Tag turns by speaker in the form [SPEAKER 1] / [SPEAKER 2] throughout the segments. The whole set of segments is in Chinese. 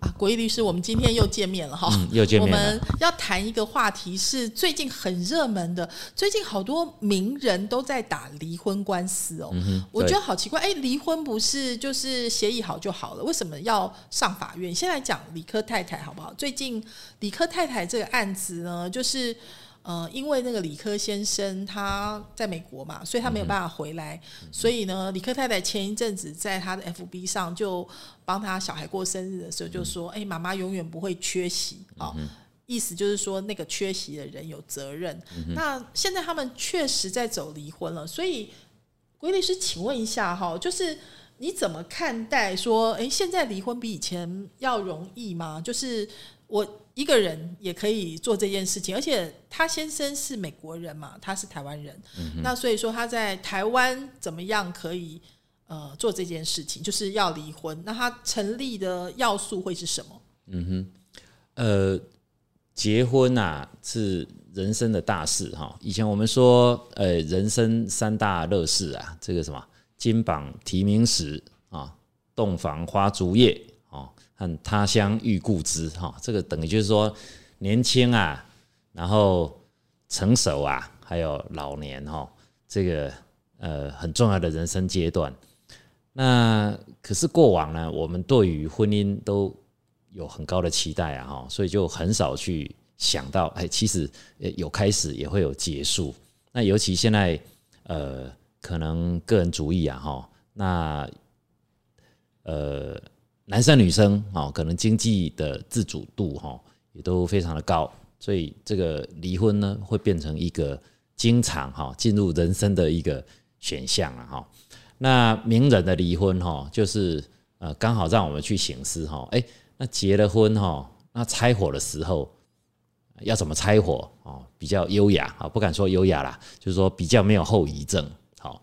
[SPEAKER 1] 啊，国义律师，我们今天又见面了哈，
[SPEAKER 2] 又见面
[SPEAKER 1] 我们要谈一个话题，是最近很热门的，最近好多名人都在打离婚官司哦。我觉得好奇怪，哎，离婚不是就是协议好就好了，为什么要上法院？先来讲李科太太好不好？最近李科太太这个案子呢，就是。呃，因为那个李科先生他在美国嘛，所以他没有办法回来。所以呢，李科太太前一阵子在他的 FB 上就帮他小孩过生日的时候就说：“哎，妈妈永远不会缺席啊。”意思就是说那个缺席的人有责任。那现在他们确实在走离婚了，所以鬼律师，请问一下哈，就是你怎么看待说，哎，现在离婚比以前要容易吗？就是我。一个人也可以做这件事情，而且他先生是美国人嘛，他是台湾人，那所以说他在台湾怎么样可以呃做这件事情，就是要离婚。那他成立的要素会是什么？嗯
[SPEAKER 2] 哼，呃，结婚啊是人生的大事哈。以前我们说，呃，人生三大乐事啊，这个什么金榜题名时啊，洞房花烛夜。和他乡遇故知，哈，这个等于就是说年轻啊，然后成熟啊，还有老年哈，这个呃很重要的人生阶段。那可是过往呢，我们对于婚姻都有很高的期待啊，哈，所以就很少去想到，哎，其实有开始也会有结束。那尤其现在呃，可能个人主义啊，哈，那呃。男生女生哦，可能经济的自主度哈也都非常的高，所以这个离婚呢会变成一个经常哈进入人生的一个选项了哈。那名人的离婚哈，就是呃刚好让我们去醒思哈，哎，那结了婚哈，那拆伙的时候要怎么拆伙哦？比较优雅啊，不敢说优雅啦，就是说比较没有后遗症。好，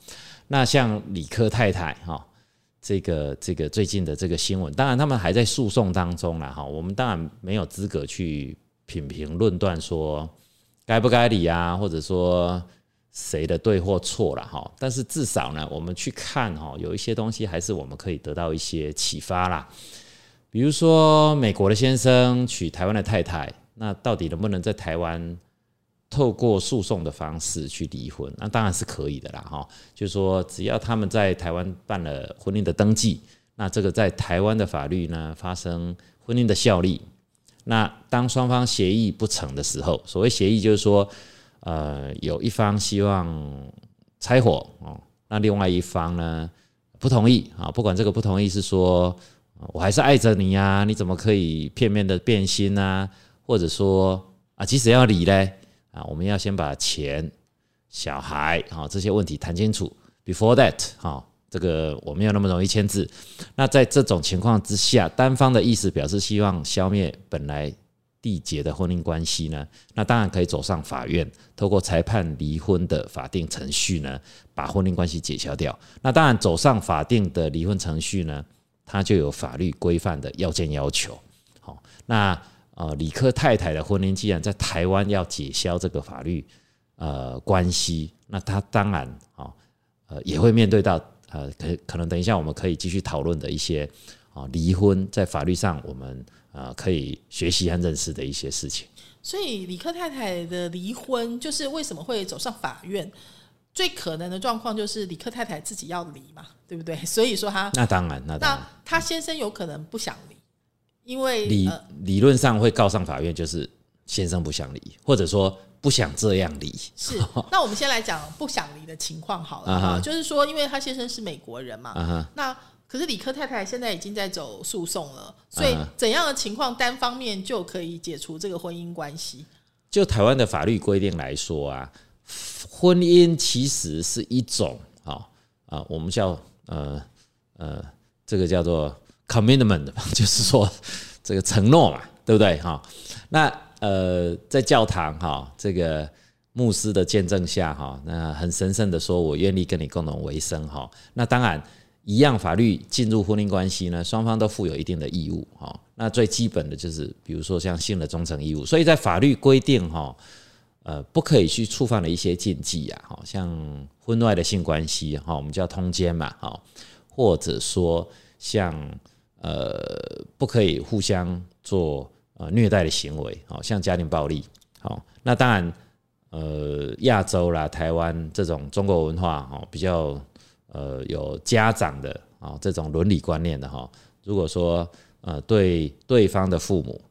[SPEAKER 2] 那像李科太太哈。这个这个最近的这个新闻，当然他们还在诉讼当中了哈。我们当然没有资格去品评论断说该不该理啊，或者说谁的对或错了哈。但是至少呢，我们去看哈，有一些东西还是我们可以得到一些启发啦。比如说美国的先生娶台湾的太太，那到底能不能在台湾？透过诉讼的方式去离婚，那当然是可以的啦，哈。就是说，只要他们在台湾办了婚姻的登记，那这个在台湾的法律呢发生婚姻的效力。那当双方协议不成的时候，所谓协议就是说，呃，有一方希望拆伙哦，那另外一方呢不同意啊。不管这个不同意是说我还是爱着你呀，你怎么可以片面的变心呢？或者说啊，即使要离嘞？啊，我们要先把钱、小孩啊这些问题谈清楚。Before that，哈，这个我没有那么容易签字。那在这种情况之下，单方的意思表示希望消灭本来缔结的婚姻关系呢，那当然可以走上法院，透过裁判离婚的法定程序呢，把婚姻关系解消掉。那当然走上法定的离婚程序呢，它就有法律规范的要件要求。好，那。呃，李克太太的婚姻既然在台湾要解消这个法律呃关系，那他当然啊呃也会面对到呃可可能等一下我们可以继续讨论的一些啊离婚在法律上我们啊可以学习和认识的一些事情。
[SPEAKER 1] 所以李克太太的离婚就是为什么会走上法院？最可能的状况就是李克太太自己要离嘛，对不对？所以说他
[SPEAKER 2] 那当然那那
[SPEAKER 1] 他先生有可能不想离。因为
[SPEAKER 2] 理理论上会告上法院，就是先生不想离，或者说不想这样离。
[SPEAKER 1] 是，那我们先来讲不想离的情况好了啊。就是说，因为他先生是美国人嘛，那可是李克太太现在已经在走诉讼了，所以怎样的情况单方面就可以解除这个婚姻关系？
[SPEAKER 2] 就台湾的法律规定来说啊，婚姻其实是一种啊啊，我们叫呃呃，这个叫做。Commitment 就是说这个承诺嘛，对不对哈？那呃，在教堂哈，这个牧师的见证下哈，那很神圣的说，我愿意跟你共同为生哈。那当然，一样法律进入婚姻关系呢，双方都负有一定的义务哈。那最基本的就是，比如说像性的忠诚义务，所以在法律规定哈，呃，不可以去触犯的一些禁忌啊，哈，像婚外的性关系哈，我们叫通奸嘛，哈，或者说像呃，不可以互相做呃虐待的行为，好像家庭暴力，好，那当然，呃，亚洲啦、台湾这种中国文化哈，比较呃有家长的啊这种伦理观念的哈，如果说呃，对对方的父母，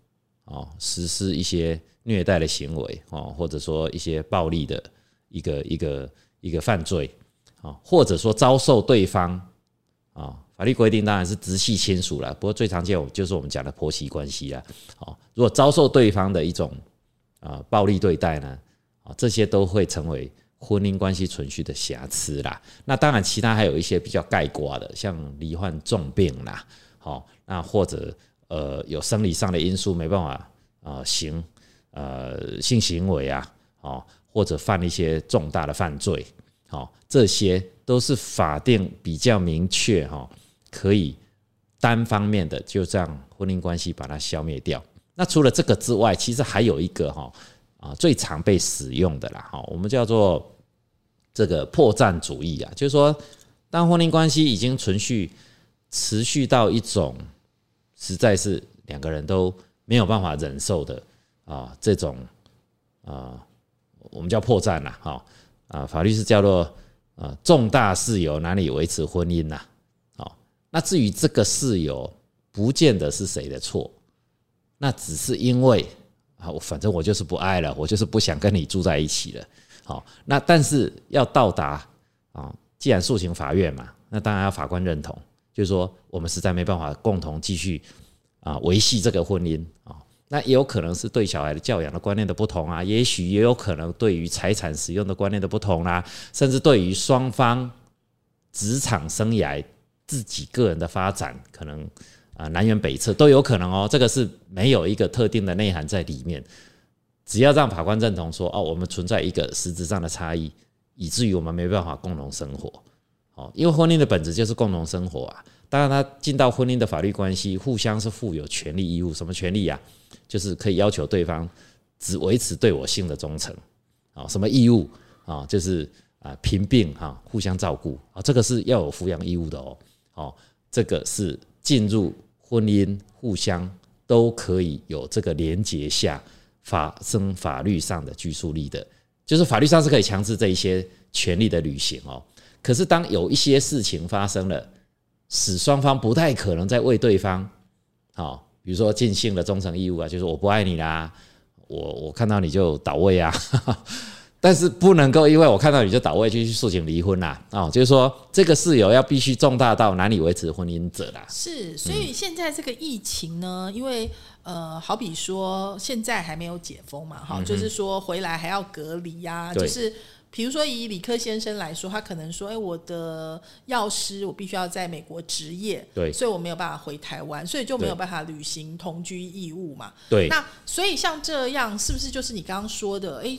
[SPEAKER 2] 哦，实施一些虐待的行为，哦，或者说一些暴力的一个一个一个犯罪，啊，或者说遭受对方，啊，法律规定当然是直系亲属了，不过最常见就是我们讲的婆媳关系啊，哦，如果遭受对方的一种啊暴力对待呢，啊，这些都会成为婚姻关系存续的瑕疵啦。那当然，其他还有一些比较概括的，像罹患重病啦。好，那或者呃有生理上的因素没办法啊行呃性行为啊，哦或者犯了一些重大的犯罪，好这些都是法定比较明确哈，可以单方面的就这样婚姻关系把它消灭掉。那除了这个之外，其实还有一个哈啊最常被使用的啦哈，我们叫做这个破绽主义啊，就是说当婚姻关系已经存续。持续到一种实在是两个人都没有办法忍受的啊，这种啊，我们叫破绽啦，哈啊，法律是叫做啊重大事由哪里维持婚姻呐，那至于这个事由，不见得是谁的错，那只是因为啊，我反正我就是不爱了，我就是不想跟你住在一起了，好，那但是要到达啊，既然诉请法院嘛，那当然要法官认同。就是说，我们实在没办法共同继续啊维系这个婚姻啊，那也有可能是对小孩的教养的观念的不同啊，也许也有可能对于财产使用的观念的不同啦，甚至对于双方职场生涯、自己个人的发展，可能啊南辕北辙都有可能哦。这个是没有一个特定的内涵在里面，只要让法官认同说哦，我们存在一个实质上的差异，以至于我们没办法共同生活。哦，因为婚姻的本质就是共同生活啊。当然，他进到婚姻的法律关系，互相是负有权利义务。什么权利呀？就是可以要求对方只维持对我性的忠诚。啊，什么义务啊？就是啊，贫病哈，互相照顾啊，这个是要有抚养义务的哦。哦，这个是进入婚姻，互相都可以有这个连结下发生法律上的拘束力的，就是法律上是可以强制这一些权利的履行哦。可是，当有一些事情发生了，使双方不太可能再为对方，好，比如说尽性的忠诚义务啊，就是我不爱你啦，我我看到你就倒位啊，但是不能够因为我看到你就倒位就去诉请离婚啦，哦，就是说这个事由要必须重大到难以维持婚姻者啦。
[SPEAKER 1] 是，所以现在这个疫情呢，因为呃，好比说现在还没有解封嘛，哈，就是说回来还要隔离呀，就是。比如说以李克先生来说，他可能说：“哎，我的药师我必须要在美国执业，
[SPEAKER 2] 对，
[SPEAKER 1] 所以我没有办法回台湾，所以就没有办法履行同居义务嘛。”
[SPEAKER 2] 对。
[SPEAKER 1] 那所以像这样，是不是就是你刚刚说的？哎，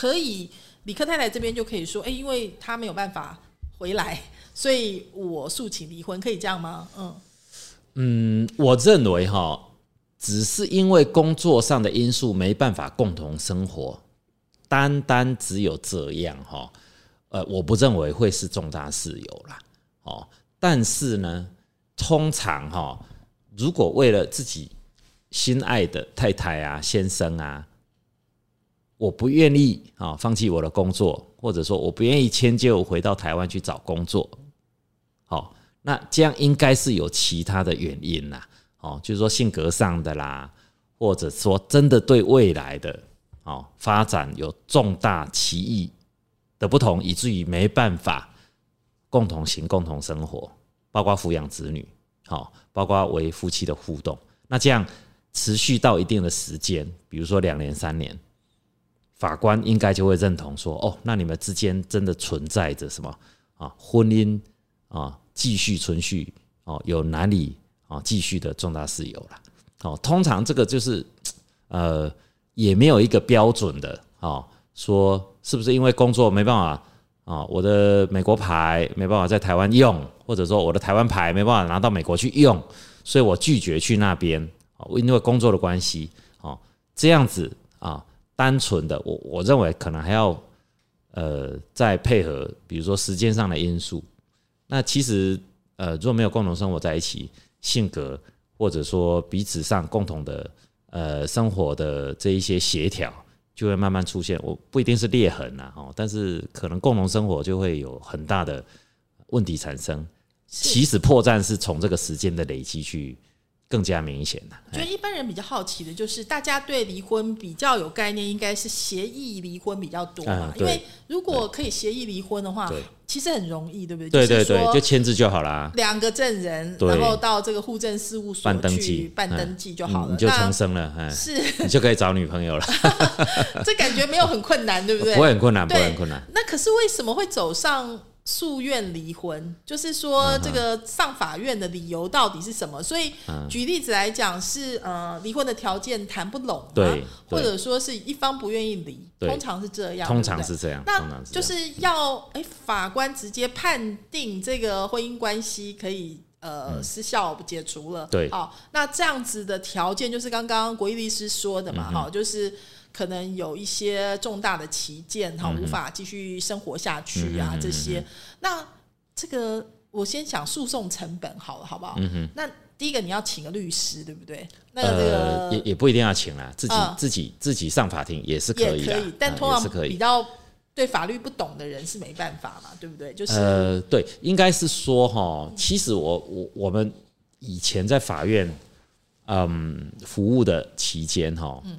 [SPEAKER 1] 可以，李克太太这边就可以说：“哎，因为他没有办法回来，所以我诉请离婚，可以这样吗？”嗯
[SPEAKER 2] 嗯，我认为哈，只是因为工作上的因素没办法共同生活。单单只有这样哈，呃，我不认为会是重大事由啦，哦，但是呢，通常哈，如果为了自己心爱的太太啊、先生啊，我不愿意啊放弃我的工作，或者说我不愿意迁就回到台湾去找工作，好，那这样应该是有其他的原因啦，哦，就是说性格上的啦，或者说真的对未来的。哦，发展有重大歧义的不同，以至于没办法共同行、共同生活，包括抚养子女，好，包括为夫妻的互动。那这样持续到一定的时间，比如说两年、三年，法官应该就会认同说：哦，那你们之间真的存在着什么啊？婚姻啊，继续存续哦，有难以啊继续的重大事由了。哦，通常这个就是呃。也没有一个标准的哦，说是不是因为工作没办法啊，我的美国牌没办法在台湾用，或者说我的台湾牌没办法拿到美国去用，所以我拒绝去那边哦，因为工作的关系哦，这样子啊，单纯的我我认为可能还要呃再配合，比如说时间上的因素。那其实呃，如果没有共同生活在一起，性格或者说彼此上共同的。呃，生活的这一些协调就会慢慢出现，我不一定是裂痕呐，哦，但是可能共同生活就会有很大的问题产生。其实破绽是从这个时间的累积去。更加明显的，
[SPEAKER 1] 我觉得一般人比较好奇的就是，大家对离婚比较有概念，应该是协议离婚比较多嘛？因为如果可以协议离婚的话，其实很容易，对不对？
[SPEAKER 2] 对对对，就签字就好啦。
[SPEAKER 1] 两个证人，然后到这个户政事务所
[SPEAKER 2] 办登记，
[SPEAKER 1] 办登记就好了，
[SPEAKER 2] 你就重生了，
[SPEAKER 1] 是，
[SPEAKER 2] 你就可以找女朋友了。
[SPEAKER 1] 这感觉没有很困难，对不对？
[SPEAKER 2] 不会很困难，不会很困难。
[SPEAKER 1] 那可是为什么会走上？诉愿离婚，就是说这个上法院的理由到底是什么？所以举例子来讲，是呃离婚的条件谈不拢，
[SPEAKER 2] 对，
[SPEAKER 1] 或者说是一方不愿意离，通常是这样，
[SPEAKER 2] 通常是这样。
[SPEAKER 1] 那就是要哎法官直接判定这个婚姻关系可以呃失效解除了，
[SPEAKER 2] 对，
[SPEAKER 1] 好，那这样子的条件就是刚刚国义律师说的嘛，哈，就是。可能有一些重大的旗舰哈，无法继续生活下去啊，这些。那这个我先想诉讼成本好了，好不好？那第一个你要请个律师，对不对？那这个
[SPEAKER 2] 也也不一定要请啊，自己自己自己上法庭也是可以，
[SPEAKER 1] 可以。但通常比较对法律不懂的人是没办法嘛，对不对？就是
[SPEAKER 2] 呃，对，应该是说哈，其实我我我们以前在法院嗯服务的期间哈，嗯。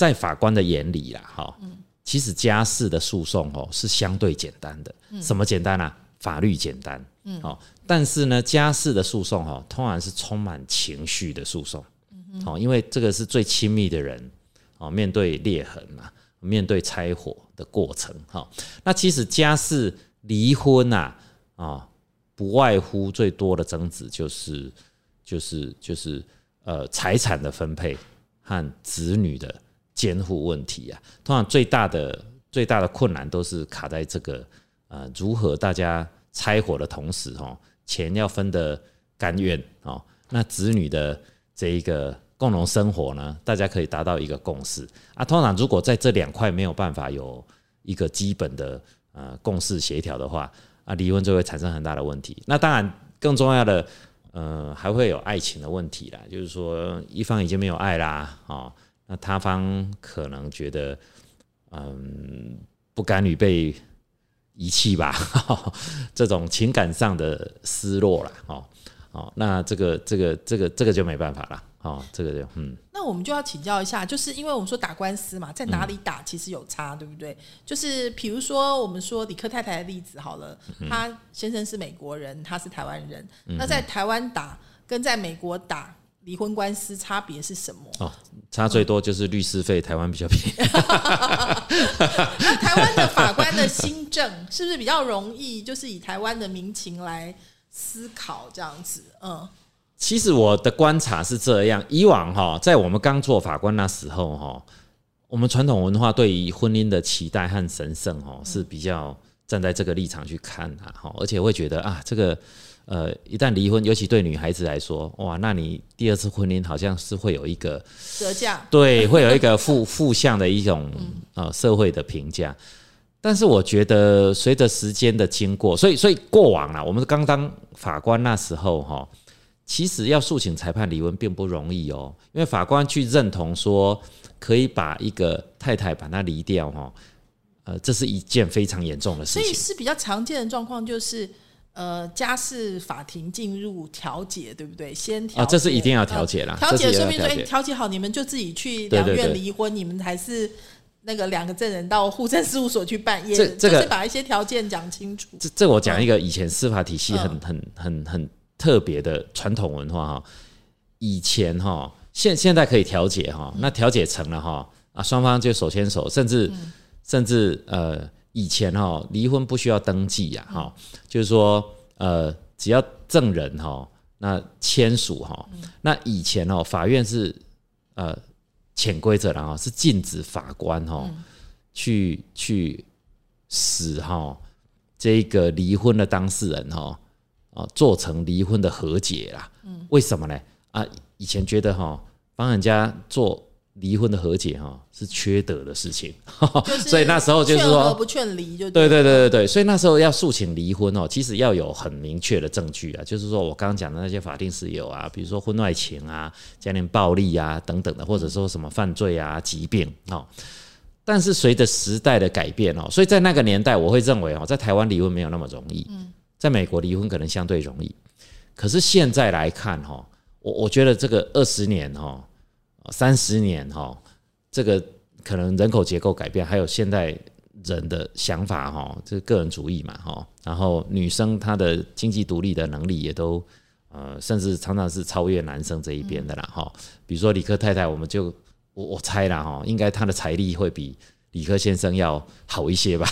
[SPEAKER 2] 在法官的眼里啦，哈，其实家事的诉讼哦是相对简单的。什么简单啊？法律简单，嗯，哦，但是呢，家事的诉讼哦，通常是充满情绪的诉讼，哦，因为这个是最亲密的人，哦，面对裂痕嘛，面对拆伙的过程，哈，那其实家事离婚呐，啊，不外乎最多的争执就是就是就是呃财产的分配和子女的。监护问题啊，通常最大的最大的困难都是卡在这个呃，如何大家拆伙的同时哦，钱要分得甘愿哦，那子女的这一个共同生活呢，大家可以达到一个共识啊。通常如果在这两块没有办法有一个基本的呃共识协调的话啊，离婚就会产生很大的问题。那当然更重要的呃，还会有爱情的问题啦，就是说一方已经没有爱啦啊。那他方可能觉得，嗯，不甘于被遗弃吧，这种情感上的失落啦，哦哦，那这个这个这个这个就没办法了，哦，这个就嗯。
[SPEAKER 1] 那我们就要请教一下，就是因为我们说打官司嘛，在哪里打其实有差，对不对？就是比如说我们说李克太太的例子好了，他先生是美国人，他是台湾人，那在台湾打跟在美国打。离婚官司差别是什么？哦，
[SPEAKER 2] 差最多就是律师费，台湾比较便宜。
[SPEAKER 1] 那台湾的法官的新政是不是比较容易？就是以台湾的民情来思考这样子。嗯，
[SPEAKER 2] 其实我的观察是这样：以往哈，在我们刚做法官那时候哈，我们传统文化对于婚姻的期待和神圣哈是比较站在这个立场去看他哈，而且会觉得啊，这个。呃，一旦离婚，尤其对女孩子来说，哇，那你第二次婚姻好像是会有一个
[SPEAKER 1] 折价，
[SPEAKER 2] 对，会有一个负负向的一种呃社会的评价。但是我觉得随着时间的经过，所以所以过往啊，我们刚当法官那时候哈，其实要诉请裁判离婚并不容易哦，因为法官去认同说可以把一个太太把她离掉哈，呃，这是一件非常严重的事情，
[SPEAKER 1] 所以是比较常见的状况就是。呃，家事法庭进入调解，对不对？先调，
[SPEAKER 2] 这是一定要调解啦。
[SPEAKER 1] 调解说明说，调解好，你们就自己去两院离婚，你们还是那个两个证人到户政事务所去办，也就是把一些条件讲清楚。
[SPEAKER 2] 这这我讲一个以前司法体系很很很很特别的传统文化哈。以前哈，现现在可以调解哈，那调解成了哈啊，双方就手牵手，甚至甚至呃。以前哈离婚不需要登记呀哈，就是说呃只要证人哈那签署哈，那以前哦法院是呃潜规则了哈，是禁止法官哈去去使哈这个离婚的当事人哈啊做成离婚的和解啦。嗯，为什么呢？啊，以前觉得哈帮人家做。离婚的和解哈是缺德的事情，所以那时候就是说
[SPEAKER 1] 不劝离就
[SPEAKER 2] 对对对对对，所以那时候要诉请离婚哦，其实要有很明确的证据啊，就是说我刚刚讲的那些法定事由啊，比如说婚外情啊、家庭暴力啊等等的，或者说什么犯罪啊、疾病哦。但是随着时代的改变哦，所以在那个年代，我会认为哦，在台湾离婚没有那么容易，在美国离婚可能相对容易。可是现在来看哈，我我觉得这个二十年哈。三十年哈，这个可能人口结构改变，还有现代人的想法哈，这个个人主义嘛哈，然后女生她的经济独立的能力也都呃，甚至常常是超越男生这一边的啦哈。比如说理科太太，我们就我我猜啦哈，应该她的财力会比理科先生要好一些吧？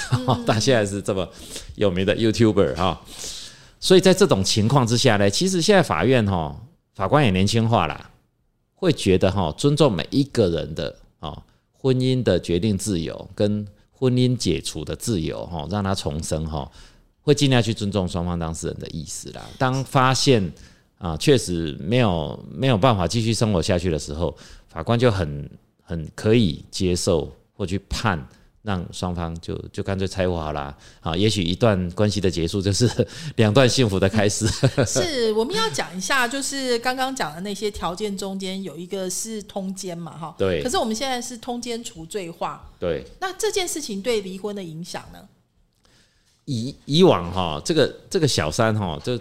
[SPEAKER 2] 他 现在是这么有名的 YouTuber 哈，所以在这种情况之下呢，其实现在法院哈，法官也年轻化了。会觉得哈，尊重每一个人的啊婚姻的决定自由跟婚姻解除的自由哈，让他重生哈，会尽量去尊重双方当事人的意思啦。当发现啊确实没有没有办法继续生活下去的时候，法官就很很可以接受或去判。让双方就就干脆拆伙好了啊！也许一段关系的结束就是 两段幸福的开始。
[SPEAKER 1] 是，我们要讲一下，就是刚刚讲的那些条件中间有一个是通奸嘛，哈。
[SPEAKER 2] 对。
[SPEAKER 1] 可是我们现在是通奸除罪化。
[SPEAKER 2] 对。
[SPEAKER 1] 那这件事情对离婚的影响呢？
[SPEAKER 2] 以以往哈，这个这个小三哈，就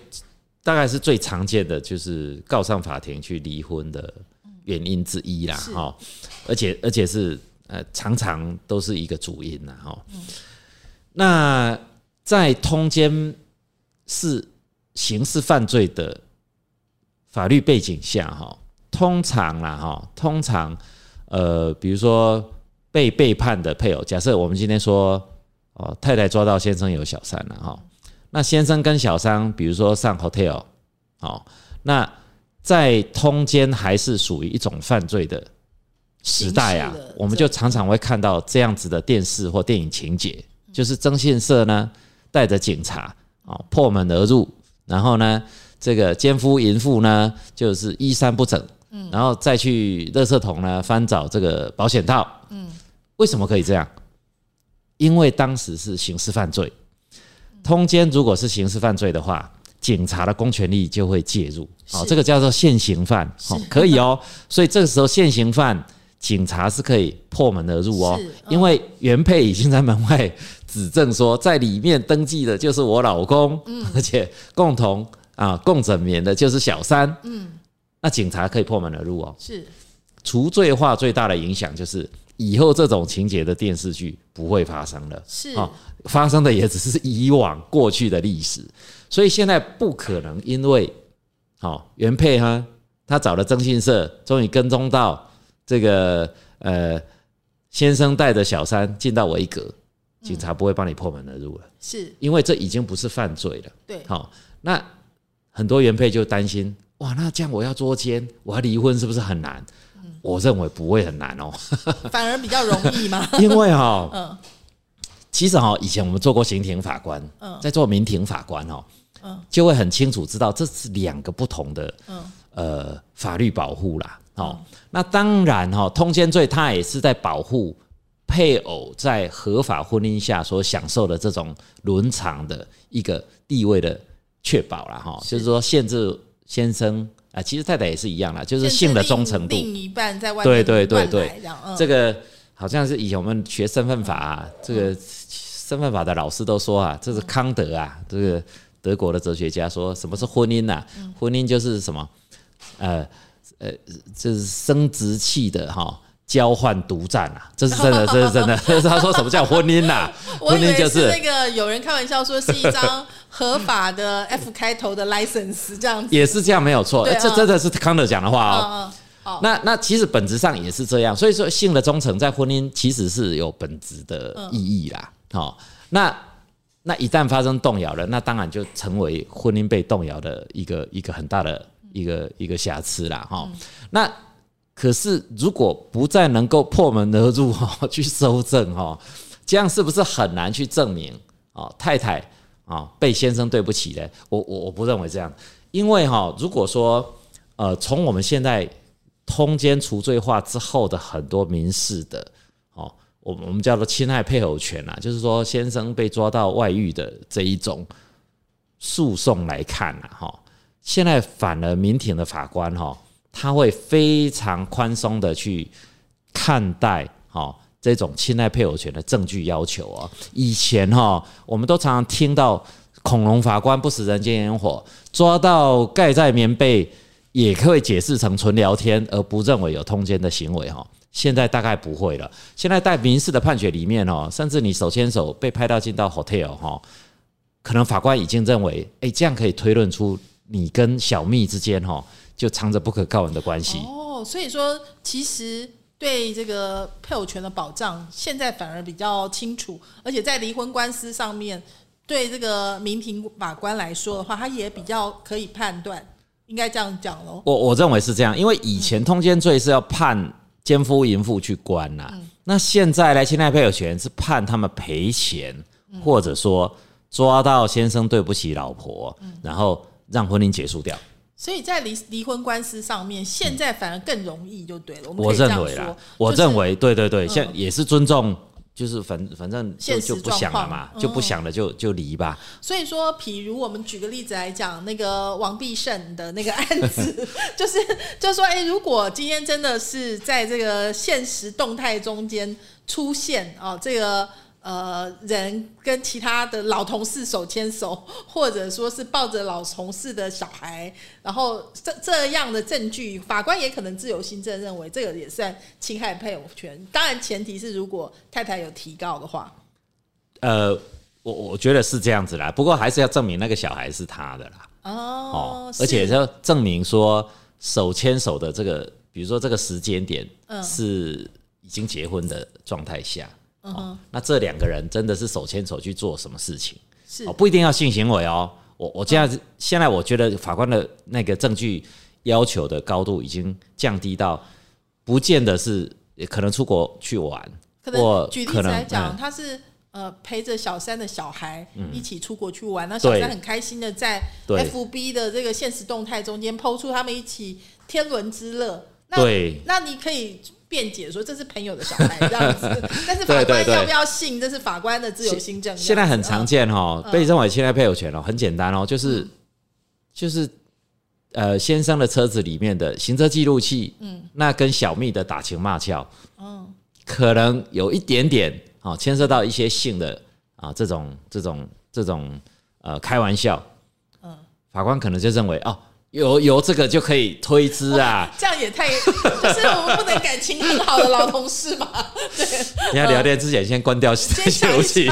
[SPEAKER 2] 大概是最常见的，就是告上法庭去离婚的原因之一啦，哈。而且而且是。呃，常常都是一个主因呐，哈。那在通奸是刑事犯罪的法律背景下，哈，通常啦，哈，通常，呃，比如说被背叛的配偶，假设我们今天说，哦，太太抓到先生有小三了，哈，那先生跟小三，比如说上 hotel，哦，那在通奸还是属于一种犯罪的。时代啊，我们就常常会看到这样子的电视或电影情节，就是征信社呢带着警察啊破门而入，然后呢这个奸夫淫妇呢就是衣衫不整，嗯，然后再去垃圾桶呢翻找这个保险套，嗯，为什么可以这样？因为当时是刑事犯罪，通奸如果是刑事犯罪的话，警察的公权力就会介入，哦，这个叫做现行犯，哦，可以哦，所以这个时候现行犯。警察是可以破门而入哦，因为原配已经在门外指证说，在里面登记的就是我老公，嗯，而且共同啊共枕眠的就是小三，嗯，那警察可以破门而入哦。
[SPEAKER 1] 是。
[SPEAKER 2] 除罪化最大的影响就是以后这种情节的电视剧不会发生了，
[SPEAKER 1] 是。啊，
[SPEAKER 2] 发生的也只是以往过去的历史，所以现在不可能因为好原配哈，他找了征信社，终于跟踪到。这个呃，先生带着小三进到我一格，警察不会帮你破门而入了，
[SPEAKER 1] 是。
[SPEAKER 2] 因为这已经不是犯罪了。
[SPEAKER 1] 对，
[SPEAKER 2] 好，那很多原配就担心，哇，那这样我要捉奸，我要离婚是不是很难？我认为不会很难哦，
[SPEAKER 1] 反而比较容易嘛？
[SPEAKER 2] 因为哈，嗯，其实哈，以前我们做过刑庭法官，嗯，在做民庭法官哦，嗯，就会很清楚知道这是两个不同的，嗯，呃，法律保护啦。哦，那当然哈，通奸罪它也是在保护配偶在合法婚姻下所享受的这种伦常的一个地位的确保了哈，就是说限制先生啊，其实太太也是一样啦，就是性的忠诚度，
[SPEAKER 1] 另一半在外
[SPEAKER 2] 对对对对，这个好像是以前我们学身份法，啊，这个身份法的老师都说啊，这是康德啊，这个德国的哲学家说什么是婚姻呐？婚姻就是什么呃。呃，这是生殖器的哈交换独占啊，这是真的，这是真的。他说什么叫婚姻呐？婚姻就是
[SPEAKER 1] 那个有人开玩笑说是一张合法的 F 开头的 license 这样子，
[SPEAKER 2] 也是这样没有错。这真的是康德讲的话哦。那那其实本质上也是这样，所以说性的忠诚在婚姻其实是有本质的意义啦。好，那那一旦发生动摇了，那当然就成为婚姻被动摇的一个一个很大的。一个一个瑕疵啦，哈，那可是如果不再能够破门而入哈，去收证哈，这样是不是很难去证明哦？太太啊被先生对不起的？我我我不认为这样，因为哈，如果说呃，从我们现在通奸除罪化之后的很多民事的哦，我我们叫做侵害配偶权啊，就是说先生被抓到外遇的这一种诉讼来看啊，哈，现在反而民庭的法官哈。他会非常宽松的去看待哈这种侵害配偶权的证据要求啊。以前哈，我们都常常听到恐龙法官不食人间烟火，抓到盖在棉被也可以解释成纯聊天，而不认为有通奸的行为哈。现在大概不会了。现在在民事的判决里面哦，甚至你手牵手被拍到进到 hotel 哈，可能法官已经认为，哎，这样可以推论出你跟小蜜之间哈。就藏着不可告人的关系
[SPEAKER 1] 哦，所以说其实对这个配偶权的保障，现在反而比较清楚，而且在离婚官司上面，对这个民庭法官来说的话，他也比较可以判断，应该这样讲喽。
[SPEAKER 2] 我我认为是这样，因为以前通奸罪是要判奸夫淫妇去关呐，那现在来侵害配偶权是判他们赔钱，或者说抓到先生对不起老婆，然后让婚姻结束掉。
[SPEAKER 1] 所以在离离婚官司上面，现在反而更容易就对了。
[SPEAKER 2] 我认为啦，我认为对对对，现也是尊重，就是反反正就就不想了嘛，就不想了就就离吧。
[SPEAKER 1] 所以说，譬如我们举个例子来讲，那个王必胜的那个案子，就是就说，哎，如果今天真的是在这个现实动态中间出现啊，这个。呃，人跟其他的老同事手牵手，或者说是抱着老同事的小孩，然后这这样的证据，法官也可能自由心证认为这个也算侵害配偶权。当然，前提是如果太太有提告的话。
[SPEAKER 2] 呃，我我觉得是这样子啦，不过还是要证明那个小孩是他的啦。
[SPEAKER 1] 哦，
[SPEAKER 2] 而且要证明说手牵手的这个，比如说这个时间点是已经结婚的状态下。哦，那这两个人真的是手牵手去做什么事情？
[SPEAKER 1] 是
[SPEAKER 2] 哦，不一定要性行为哦。我我这样子，现在我觉得法官的那个证据要求的高度已经降低到，不见得是可能出国去玩，
[SPEAKER 1] 可能举例子来讲，他是呃陪着小三的小孩一起出国去玩，那小三很开心的在 FB 的这个现实动态中间抛出他们一起天伦之乐。
[SPEAKER 2] 对，
[SPEAKER 1] 那你可以。辩解说这是朋友的小孩这样子，但是法官要不要信，这是法官的自由心证。
[SPEAKER 2] 现在很常见哈，被认为侵害配偶权哦，很简单哦，就是就是呃先生的车子里面的行车记录器，嗯，那跟小蜜的打情骂俏，嗯，可能有一点点啊，牵涉到一些性的啊这种这种这种呃开玩笑，嗯，法官可能就认为哦。由由这个就可以推知啊，
[SPEAKER 1] 这样也太就是我们不能感情很好的老同事嘛？对，
[SPEAKER 2] 你要聊天之前先关掉
[SPEAKER 1] 先
[SPEAKER 2] 游戏，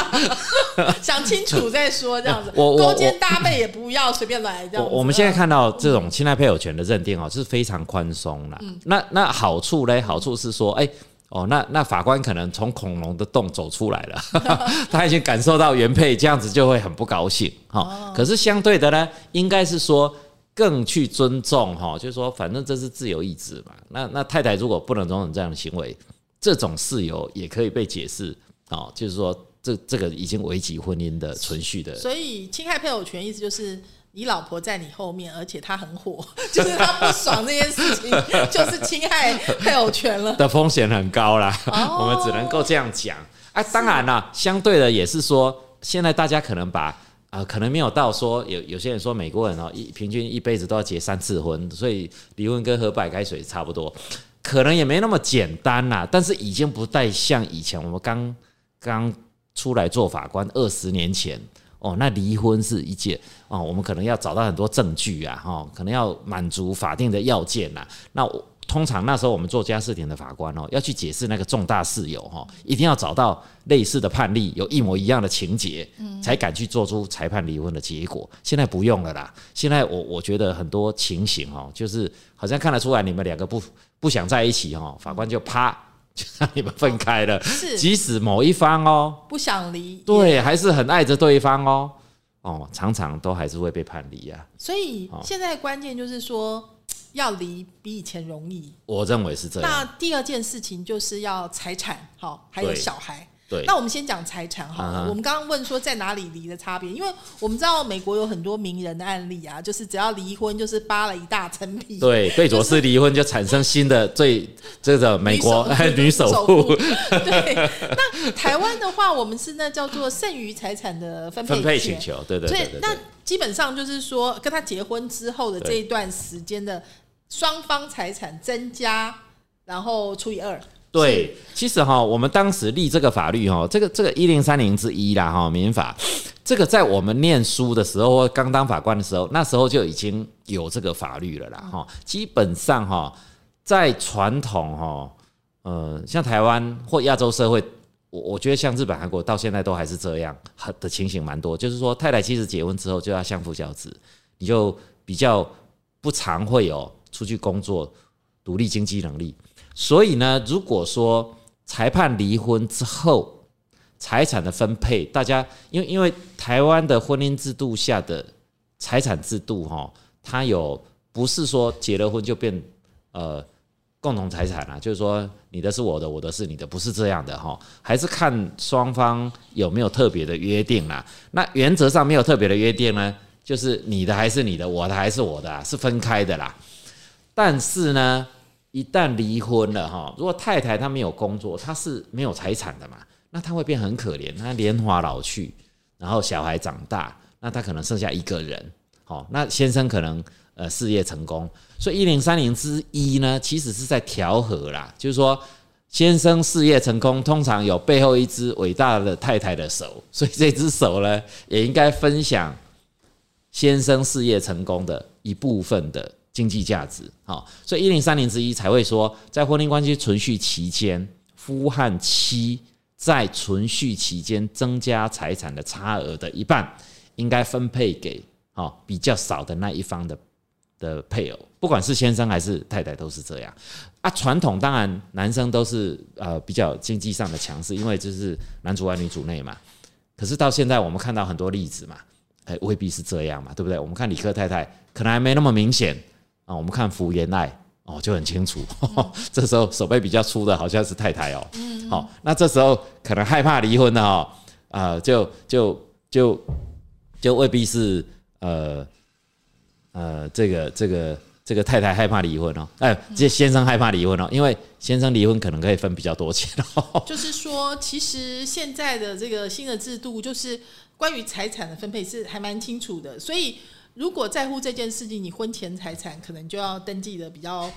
[SPEAKER 1] 想清楚再说这样子。我勾肩搭背也不要随便来这样。
[SPEAKER 2] 我们现在看到这种侵害配偶权的认定哦，是非常宽松了。那那好处嘞？好处是说，哎哦，那那法官可能从恐龙的洞走出来了，他已经感受到原配这样子就会很不高兴哈。可是相对的呢，应该是说。更去尊重哈，就是说，反正这是自由意志嘛。那那太太如果不能容忍这样的行为，这种事由也可以被解释哦，就是说，这这个已经危及婚姻的存续的。
[SPEAKER 1] 所以侵害配偶权意思就是你老婆在你后面，而且她很火，就是她不爽这件事情，就是侵害配偶权了。
[SPEAKER 2] 的风险很高啦，我们只能够这样讲。啊，当然啦，相对的也是说，现在大家可能把。啊，可能没有到说有有些人说美国人哦，一平均一辈子都要结三次婚，所以离婚跟喝白开水差不多，可能也没那么简单啦。但是已经不再像以前我们刚刚出来做法官二十年前哦，那离婚是一件哦，我们可能要找到很多证据啊，哈，可能要满足法定的要件呐，那我。通常那时候我们做家事庭的法官哦，要去解释那个重大事由哈，一定要找到类似的判例，有一模一样的情节，才敢去做出裁判离婚的结果。现在不用了啦，现在我我觉得很多情形哦，就是好像看得出来你们两个不不想在一起哦，法官就啪就让你们分开了。
[SPEAKER 1] 是，
[SPEAKER 2] 即使某一方哦
[SPEAKER 1] 不想离，
[SPEAKER 2] 对，还是很爱着对方哦，哦，常常都还是会被判离啊。
[SPEAKER 1] 所以现在关键就是说。要离比以前容易。
[SPEAKER 2] 我认为是这样。
[SPEAKER 1] 那第二件事情就是要财产，好，还有小孩。
[SPEAKER 2] 对，
[SPEAKER 1] 那我们先讲财产好我们刚刚问说在哪里离的差别，因为我们知道美国有很多名人的案例啊，就是只要离婚就是扒了一大层皮。
[SPEAKER 2] 对贝佐斯离婚就产生新的最这个美国女首
[SPEAKER 1] 首
[SPEAKER 2] 富
[SPEAKER 1] 对，那台湾的话，我们是那叫做剩余财产的分
[SPEAKER 2] 分配
[SPEAKER 1] 权
[SPEAKER 2] 请。求，对对
[SPEAKER 1] 所以那基本上就是说，跟他结婚之后的
[SPEAKER 2] 对
[SPEAKER 1] 这一段时间的双方财产增加，然后除以二。
[SPEAKER 2] 对，其实哈，我们当时立这个法律哈，这个这个一零三零之一啦哈，民法，这个在我们念书的时候，或刚当法官的时候，那时候就已经有这个法律了啦哈。基本上哈，在传统哈，呃，像台湾或亚洲社会，我我觉得像日本、韩国到现在都还是这样，很的情形蛮多，就是说太太其实结婚之后就要相夫教子，你就比较不常会有出去工作、独立经济能力。所以呢，如果说裁判离婚之后，财产的分配，大家因为因为台湾的婚姻制度下的财产制度哈，它有不是说结了婚就变呃共同财产啊，就是说你的是我的，我的是你的，不是这样的哈，还是看双方有没有特别的约定啦。那原则上没有特别的约定呢，就是你的还是你的，我的还是我的，是分开的啦。但是呢，一旦离婚了哈，如果太太她没有工作，她是没有财产的嘛，那她会变很可怜，她年华老去，然后小孩长大，那她可能剩下一个人，好，那先生可能呃事业成功，所以一零三零之一呢，其实是在调和啦，就是说。先生事业成功，通常有背后一只伟大的太太的手，所以这只手呢，也应该分享先生事业成功的一部分的经济价值。好，所以一零三零之一才会说，在婚姻关系存续期间，夫和妻在存续期间增加财产的差额的一半，应该分配给好比较少的那一方的的配偶，不管是先生还是太太，都是这样。啊，传统当然男生都是呃比较经济上的强势，因为就是男主外女主内嘛。可是到现在我们看到很多例子嘛，哎，未必是这样嘛，对不对？我们看李克太太可能还没那么明显啊，我们看福原爱哦就很清楚，这时候手背比较粗的好像是太太哦，好、那这时候可能害怕离婚的哦，啊、就就就就未必是呃呃这个这个。这个太太害怕离婚哦，哎，这先生害怕离婚哦，因为先生离婚可能可以分比较多钱哦。
[SPEAKER 1] 就是说，其实现在的这个新的制度，就是关于财产的分配是还蛮清楚的。所以，如果在乎这件事情，你婚前财产可能就要登记的比较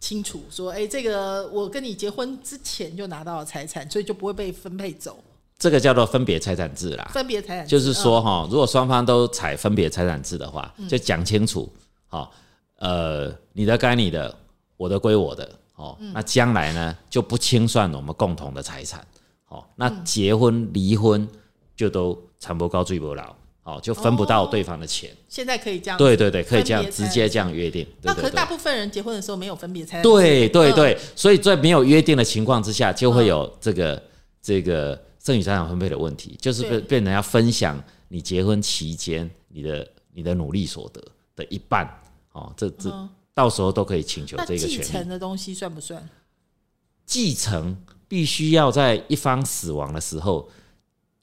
[SPEAKER 1] 清楚，说，哎，这个我跟你结婚之前就拿到了财产，所以就不会被分配走。
[SPEAKER 2] 这个叫做分别财产制啦，
[SPEAKER 1] 分别财产制
[SPEAKER 2] 就是说哈，如果双方都采分别财产制的话，就讲清楚，好，呃，你的该你的，我的归我的，哦，那将来呢就不清算我们共同的财产，好，那结婚离婚就都产不高罪不老，哦，就分不到对方的钱，
[SPEAKER 1] 现在可以这样。
[SPEAKER 2] 对对对，可以这样直接这样约定，
[SPEAKER 1] 那可是大。部分人结婚的时候没有分别财产
[SPEAKER 2] 对对对，所以在没有约定的情况之下，就会有这个这个剩余财产分配的问题，就是
[SPEAKER 1] 对
[SPEAKER 2] 变变成要分享你结婚期间你的你的努力所得的一半，哦，这这
[SPEAKER 1] 嗯
[SPEAKER 2] 到时候都可以请求这个权利。
[SPEAKER 1] 承的东西算不算？
[SPEAKER 2] 继承必须要在一方死亡的时候，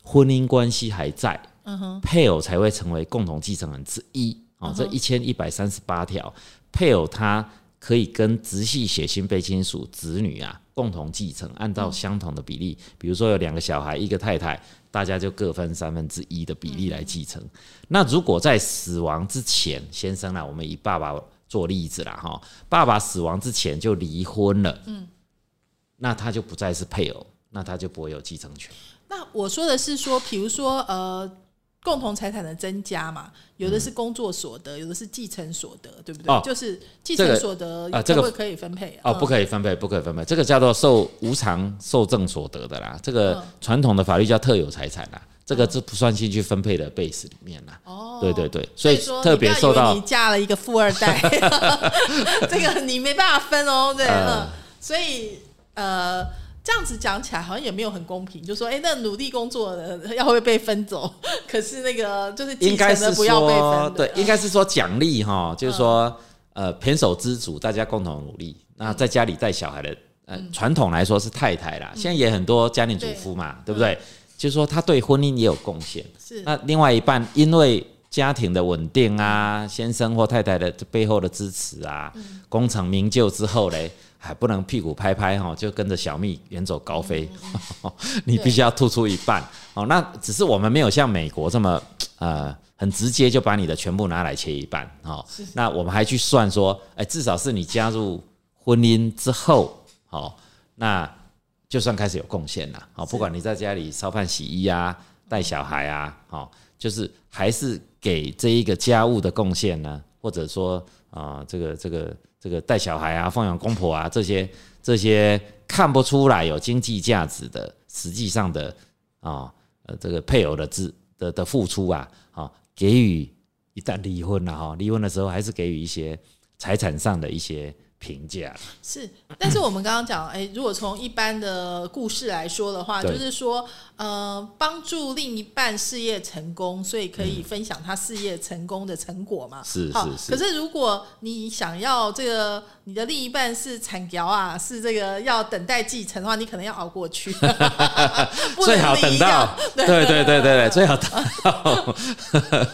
[SPEAKER 2] 婚姻关系还在，
[SPEAKER 1] 嗯哼，
[SPEAKER 2] 配偶才会成为共同继承人之一。哦，这一千一百三十八条，配偶他可以跟直系血亲被亲属子女啊共同继承，按照相同的比例，比如说有两个小孩，一个太太，大家就各分三分之一的比例来继承。那如果在死亡之前，先生啊，我们以爸爸做例子啦，哈，爸爸死亡之前就离婚了，嗯，那他就不再是配偶，那他就不会有继承权。
[SPEAKER 1] 那我说的是说，比如说呃，共同财产的增加嘛，有的是工作所得，有的是继承所得，对不对？
[SPEAKER 2] 哦
[SPEAKER 1] 就是继承所得
[SPEAKER 2] 啊这个
[SPEAKER 1] 可不可以分配？
[SPEAKER 2] 哦，
[SPEAKER 1] 嗯
[SPEAKER 2] 不可以分配，不可以分配，这个叫做受无偿受赠所得的啦。这个
[SPEAKER 1] 嗯
[SPEAKER 2] 传统的法律叫特有财产啦，这个是不算进去分配的 base 里面啦。
[SPEAKER 1] 哦，
[SPEAKER 2] 对对对，
[SPEAKER 1] 所
[SPEAKER 2] 所以特
[SPEAKER 1] 说你不要以
[SPEAKER 2] 别受到
[SPEAKER 1] 你嫁了一个富二代，这个你没办法分哦。对，所以呃。这样子讲起来好像也没有很公平，就说哎、那努力工作的要会被分走，可是那个就是
[SPEAKER 2] 应该是
[SPEAKER 1] 不要被
[SPEAKER 2] 说
[SPEAKER 1] 分的，
[SPEAKER 2] 对，应该是说奖励哈，就是说呃胼手知足，大家共同努力。那在家里带小孩的，呃，传统来说是太太啦，现在也很多家庭主妇嘛，对不对？就是说他对婚姻也有贡献。
[SPEAKER 1] 是
[SPEAKER 2] 那另外一半因为家庭的稳定啊，先生或太太的这背后的支持啊，功成名就之后嘞，还不能屁股拍拍哈，就跟着小蜜远走高飞，你必须要吐出一半。哦。那只是我们没有像美国这么呃很直接就把你的全部拿来切一半。哦。那我们还去算说，哎，至少是你加入婚姻之后，哦，那就算开始有贡献了，哦，不管你在家里烧饭洗衣啊，带小孩啊，哦，就是还是给这一个家务的贡献呢，或者说啊、这个这个这个带小孩啊、奉养公婆啊这些这些看不出来有经济价值的，实际上的啊呃这个配偶的资的的付出啊，啊给予一旦离婚了哈，离婚的时候还是给予一些财产上的一些评价。
[SPEAKER 1] 是，但是我们刚刚讲，哎，如果从一般的故事来说的话，就是说，呃，帮助另一半事业成功，所以可以分享他事业成功的成果嘛。
[SPEAKER 2] 是是是。
[SPEAKER 1] 可是如果你想要这个你的另一半是产条啊，是这个要等待继承的话，你可能要熬过去，
[SPEAKER 2] 最好
[SPEAKER 1] 离
[SPEAKER 2] 等到。
[SPEAKER 1] 掉，
[SPEAKER 2] 对对对对对，最好等到，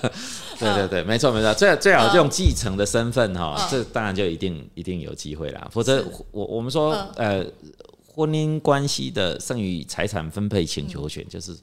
[SPEAKER 2] 对对对，没错没错，最最好用继承的身份哈，
[SPEAKER 1] 嗯。
[SPEAKER 2] 这当然就一定一定有机会啦，否则我我们说
[SPEAKER 1] 嗯。
[SPEAKER 2] 呃，婚姻关系的剩余财产分配请求权就是。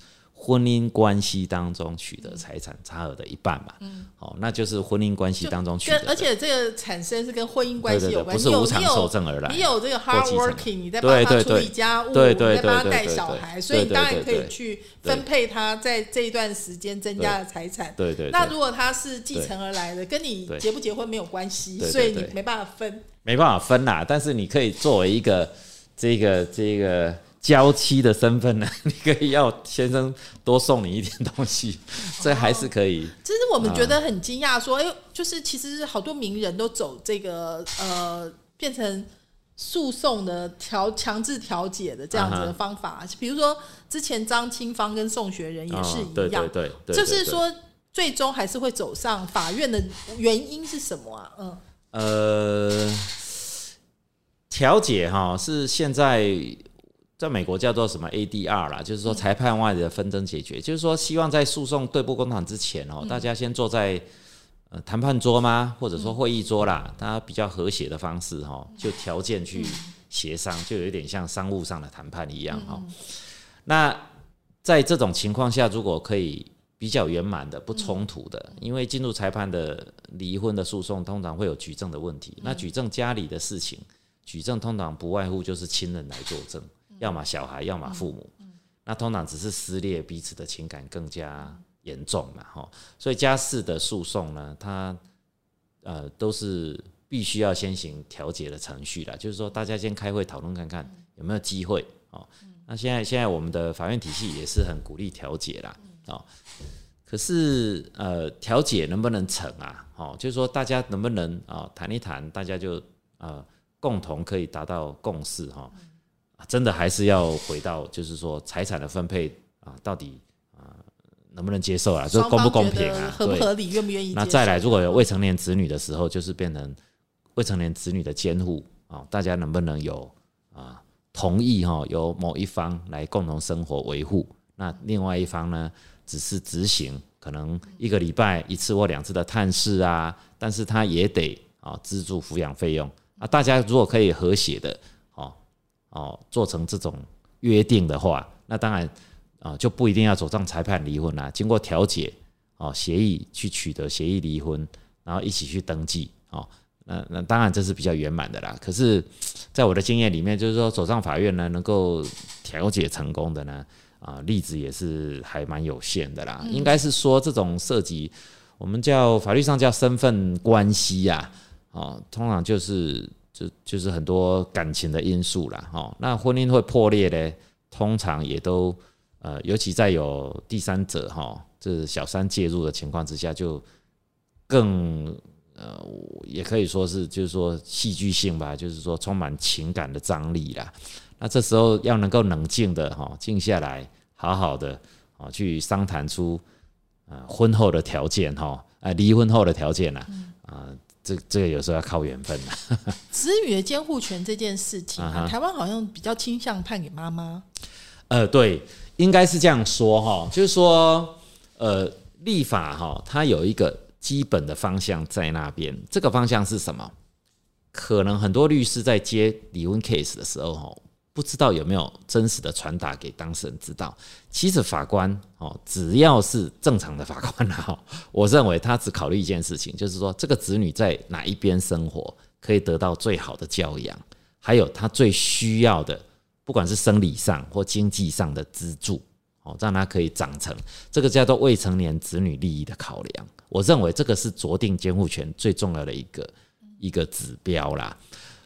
[SPEAKER 2] 婚姻关系当中取得财产差额的一半嘛，哦，那就是婚姻关系当中取得的，
[SPEAKER 1] 而且这个产生是跟婚姻关系
[SPEAKER 2] 对对对，
[SPEAKER 1] 有关，
[SPEAKER 2] 不是
[SPEAKER 1] 你有
[SPEAKER 2] 无偿受赠而来，
[SPEAKER 1] 你有这个 hard working，你在帮他处
[SPEAKER 2] 对对对。
[SPEAKER 1] 理家务，
[SPEAKER 2] 对对
[SPEAKER 1] 你在帮他带
[SPEAKER 2] 对对对
[SPEAKER 1] 小孩，所以你当然可以
[SPEAKER 2] 对。对
[SPEAKER 1] 去分配他在这一段时间增加的财产。
[SPEAKER 2] 对对对，
[SPEAKER 1] 那如果他是继承而来的，跟你结不结婚没有关系，
[SPEAKER 2] 对对
[SPEAKER 1] 所以你没办法分。
[SPEAKER 2] 没办法分啦，但是你可以作为一个这个这个娇妻的身份呢，你可以要先生多送你一点东西，这还是可以。
[SPEAKER 1] 其实我们觉得很惊讶，说，哎、就是其实好多名人都走这个呃，变成诉讼的调强制调解的这样子的方法。比如说之前张清芳跟宋学仁也是一样，
[SPEAKER 2] 对对对，对
[SPEAKER 1] 就是说最终还是会走上法院的原因是什么啊？嗯，
[SPEAKER 2] 呃，调解哈是现在在美国叫做什么 ADR 啦，就是说裁判外的纷争解决，就是说希望在诉讼对簿公堂之前哦，大家先坐在呃谈判桌吗，或者说会议桌啦，大家比较和谐的方式哈，就条件去协商，就有点像商务上的谈判一样哈。那在这种情况下，如果可以比较圆满的、不冲突的，因为进入裁判的离婚的诉讼，通常会有举证的问题。那举证家里的事情，举证通常不外乎就是亲人来作证，要么小孩，要么父母。那通常只是撕裂彼此的情感更加严重嘛，哈。所以家事的诉讼呢，它呃都是必须要先行调解的程序啦，就是说大家先开会讨论看看有没有机会哦。那现在现在我们的法院体系也是很鼓励调解啦，哦。可是呃，调解能不能成啊？哦，就是说大家能不能啊谈一谈，大家就呃共同可以达到共识哈、啊真的还是要回到就是说财产的分配啊，到底啊能不能接受啊？这
[SPEAKER 1] 双
[SPEAKER 2] 公不公平啊？对。
[SPEAKER 1] 合不合理，愿不愿意？
[SPEAKER 2] 那再来，如果有未成年子女的时候，就是变成未成年子女的监护啊，大家能不能有啊同意哈、由某一方来共同生活维护？那另外一方呢，只是执行可能一个礼拜一次或两次的探视啊，但是他也得啊资助抚养费用啊。大家如果可以和谐的哦哦做成这种约定的话，那当然啊就不一定要走上裁判离婚啦，经过调解哦协议去取得协议离婚，然后一起去登记哦。那那当然这是比较圆满的啦。可是，在我的经验里面，就是说走上法院呢，能够调解成功的呢，啊、例子也是还蛮有限的啦。应该是说这种涉及我们叫法律上叫身份关系呀、哦，通常就是就就是很多感情的因素啦。哦，那婚姻会破裂呢，通常也都呃，尤其在有第三者哈，这小三介入的情况之下，就更呃，也可以说是就是说戏剧性吧，就是说充满情感的张力啦。那这时候要能够冷静的哈，静下来，好好的啊，去商谈出啊婚后的条件哈，啊离婚后的条件啦，啊这这个有时候要靠缘分了。
[SPEAKER 1] 子女的监护权这件事情啊，台湾好像比较倾向判给妈妈。
[SPEAKER 2] 呃，对，应该是这样说哈，就是说，呃，立法哈，它有一个基本的方向在那边，这个方向是什么？可能很多律师在接离婚 case 的时候哈，不知道有没有真实的传达给当事人知道。其实法官哦，只要是正常的法官，哈 我认为他只考虑一件事情，就是说这个子女在哪一边生活，可以得到最好的教养，还有他最需要的。不管是生理上或经济上的资助，哦，让他可以长成，这个叫做未成年子女利益的考量。我认为这个是酌定监护权最重要的一个一个指标啦。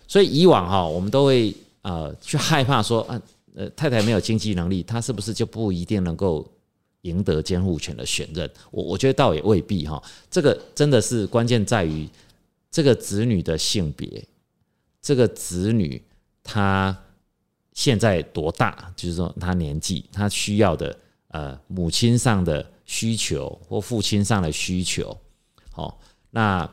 [SPEAKER 2] 所以以往哈，我们都会呃去害怕说，啊呃太太没有经济能力，她是不是就不一定能够赢得监护权的选任？我我觉得倒也未必哈。这个真的是关键在于这个子女的性别，这个子女他。现在多大？就是说他年纪，他需要的呃母亲上的需求或父亲上的需求，好，那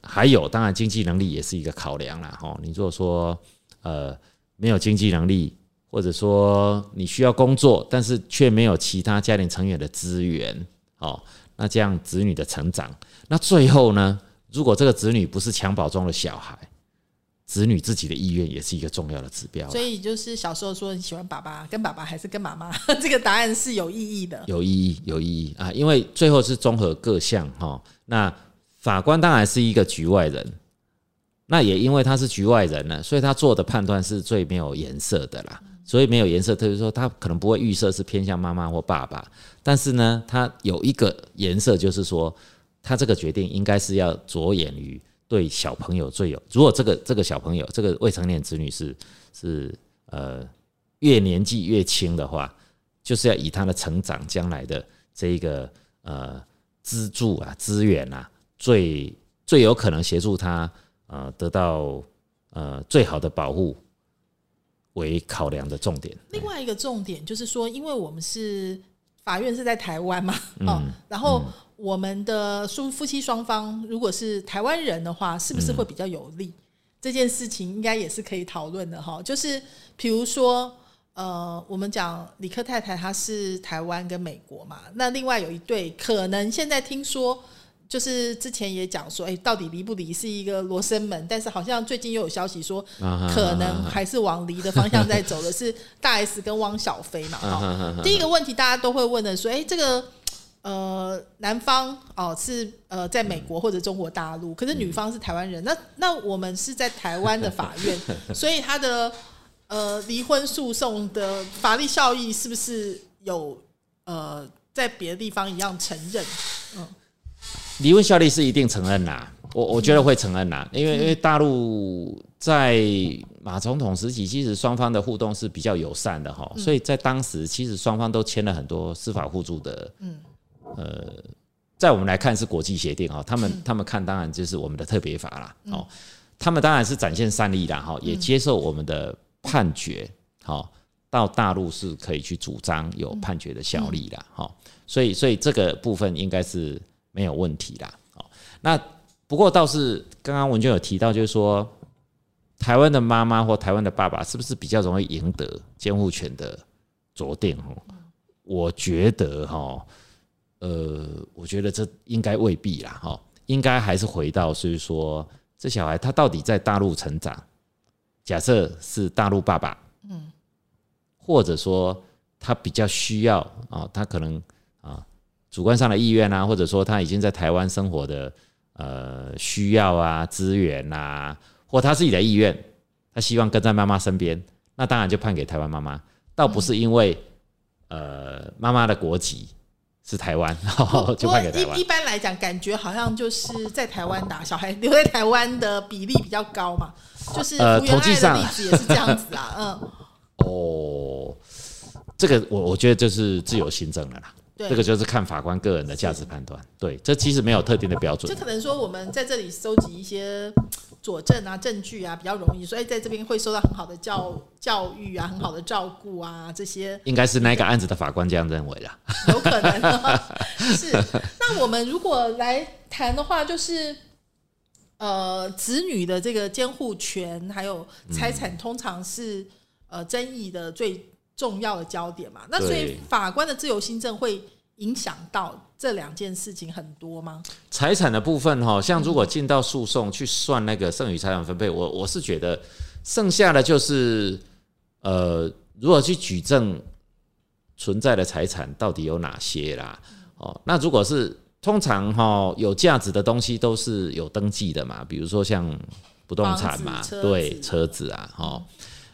[SPEAKER 2] 还有当然经济能力也是一个考量啦。哈，你如果说呃没有经济能力，或者说你需要工作，但是却没有其他家庭成员的资源，哦，那这样子女的成长，那最后呢，如果这个子女不是襁褓中的小孩。子女自己的意愿也是一个重要的指标，
[SPEAKER 1] 所以就是小时候说你喜欢爸爸，跟爸爸还是跟妈妈，这个答案是有意义的，
[SPEAKER 2] 有意义，有意义啊！因为最后是综合各项哈。那法官当然是一个局外人，那也因为他是局外人呢，所以他做的判断是最没有颜色的啦。所以没有颜色，就是说他可能不会预设是偏向妈妈或爸爸，但是呢，他有一个颜色，就是说他这个决定应该是要着眼于。对小朋友最有，如果这个这个小朋友这个未成年子女是是呃越年纪越轻的话，就是要以他的成长将来的这一个呃资助啊资源啊，最最有可能协助他呃得到呃最好的保护为考量的重点。
[SPEAKER 1] 另外一个重点就是说，因为我们是法院是在台湾嘛，哦，然后。我们的夫夫妻双方如果是台湾人的话，是不是会比较有利？这件事情应该也是可以讨论的哈。就是比如说，呃，我们讲李克太太她是台湾跟美国嘛，那另外有一对可能现在听说，就是之前也讲说，哎，到底离不离是一个罗生门，但是好像最近又有消息说，可能还是往离的方向在走的，是大 S 跟汪小菲嘛。哈，第一个问题大家都会问的说，哎，这个。呃，男方哦是呃在美国或者中国大陆，可是女方是台湾人。那那我们是在台湾的法院，所以他的呃离婚诉讼的法律效益是不是有呃在别的地方一样承认？嗯，
[SPEAKER 2] 离婚效力是一定承认啦，我我觉得会承认啦，因为因为大陆在马总统时期，其实双方的互动是比较友善的哈，所以在当时其实双方都签了很多司法互助的嗯。呃，在我们来看是国际协定哈，他们他们看当然就是我们的特别法啦哦，他们当然是展现善意的哈，也接受我们的判决好，到大陆是可以去主张有判决的效力的哈，所以所以这个部分应该是没有问题啦哦。那不过倒是刚刚文娟有提到，就是说台湾的妈妈或台湾的爸爸是不是比较容易赢得监护权的酌定哦？我觉得哈。呃，我觉得这应该未必啦，哈，应该还是回到，所以说这小孩他到底在大陆成长，假设是大陆爸爸，嗯，或者说他比较需要啊，他可能啊主观上的意愿啊，或者说他已经在台湾生活的呃需要啊资源啊，或他自己的意愿，他希望跟在妈妈身边，那当然就判给台湾妈妈，倒不是因为呃妈妈的国籍。是台湾，就判给台湾。
[SPEAKER 1] 一一般来讲，感觉好像就是在台湾打小孩留在台湾的比例比较高嘛，就是呃，统计上例子也是这样子啊，嗯。
[SPEAKER 2] 哦，这个我我觉得就是自由行政了啦。这个就是看法官个人的价值判断。对，这其实没有特定的标准。
[SPEAKER 1] 就可能说，我们在这里收集一些佐证啊、证据啊，比较容易，所以在这边会受到很好的教教育啊、很好的照顾啊，这些
[SPEAKER 2] 应该是那个案子的法官这样认为的。
[SPEAKER 1] 有可能是。那我们如果来谈的话，就是呃，子女的这个监护权还有财产，通常是呃争议的最重要的焦点嘛。那所以法官的自由新政会影响到这两件事情很多吗？
[SPEAKER 2] 财产的部分哈，像如果进到诉讼去算那个剩余财产分配，我我是觉得剩下的就是呃，如果去举证存在的财产到底有哪些啦？哦，那如果是。通常哈有价值的东西都是有登记的嘛，比如说像不动产嘛，对，车子啊，哈。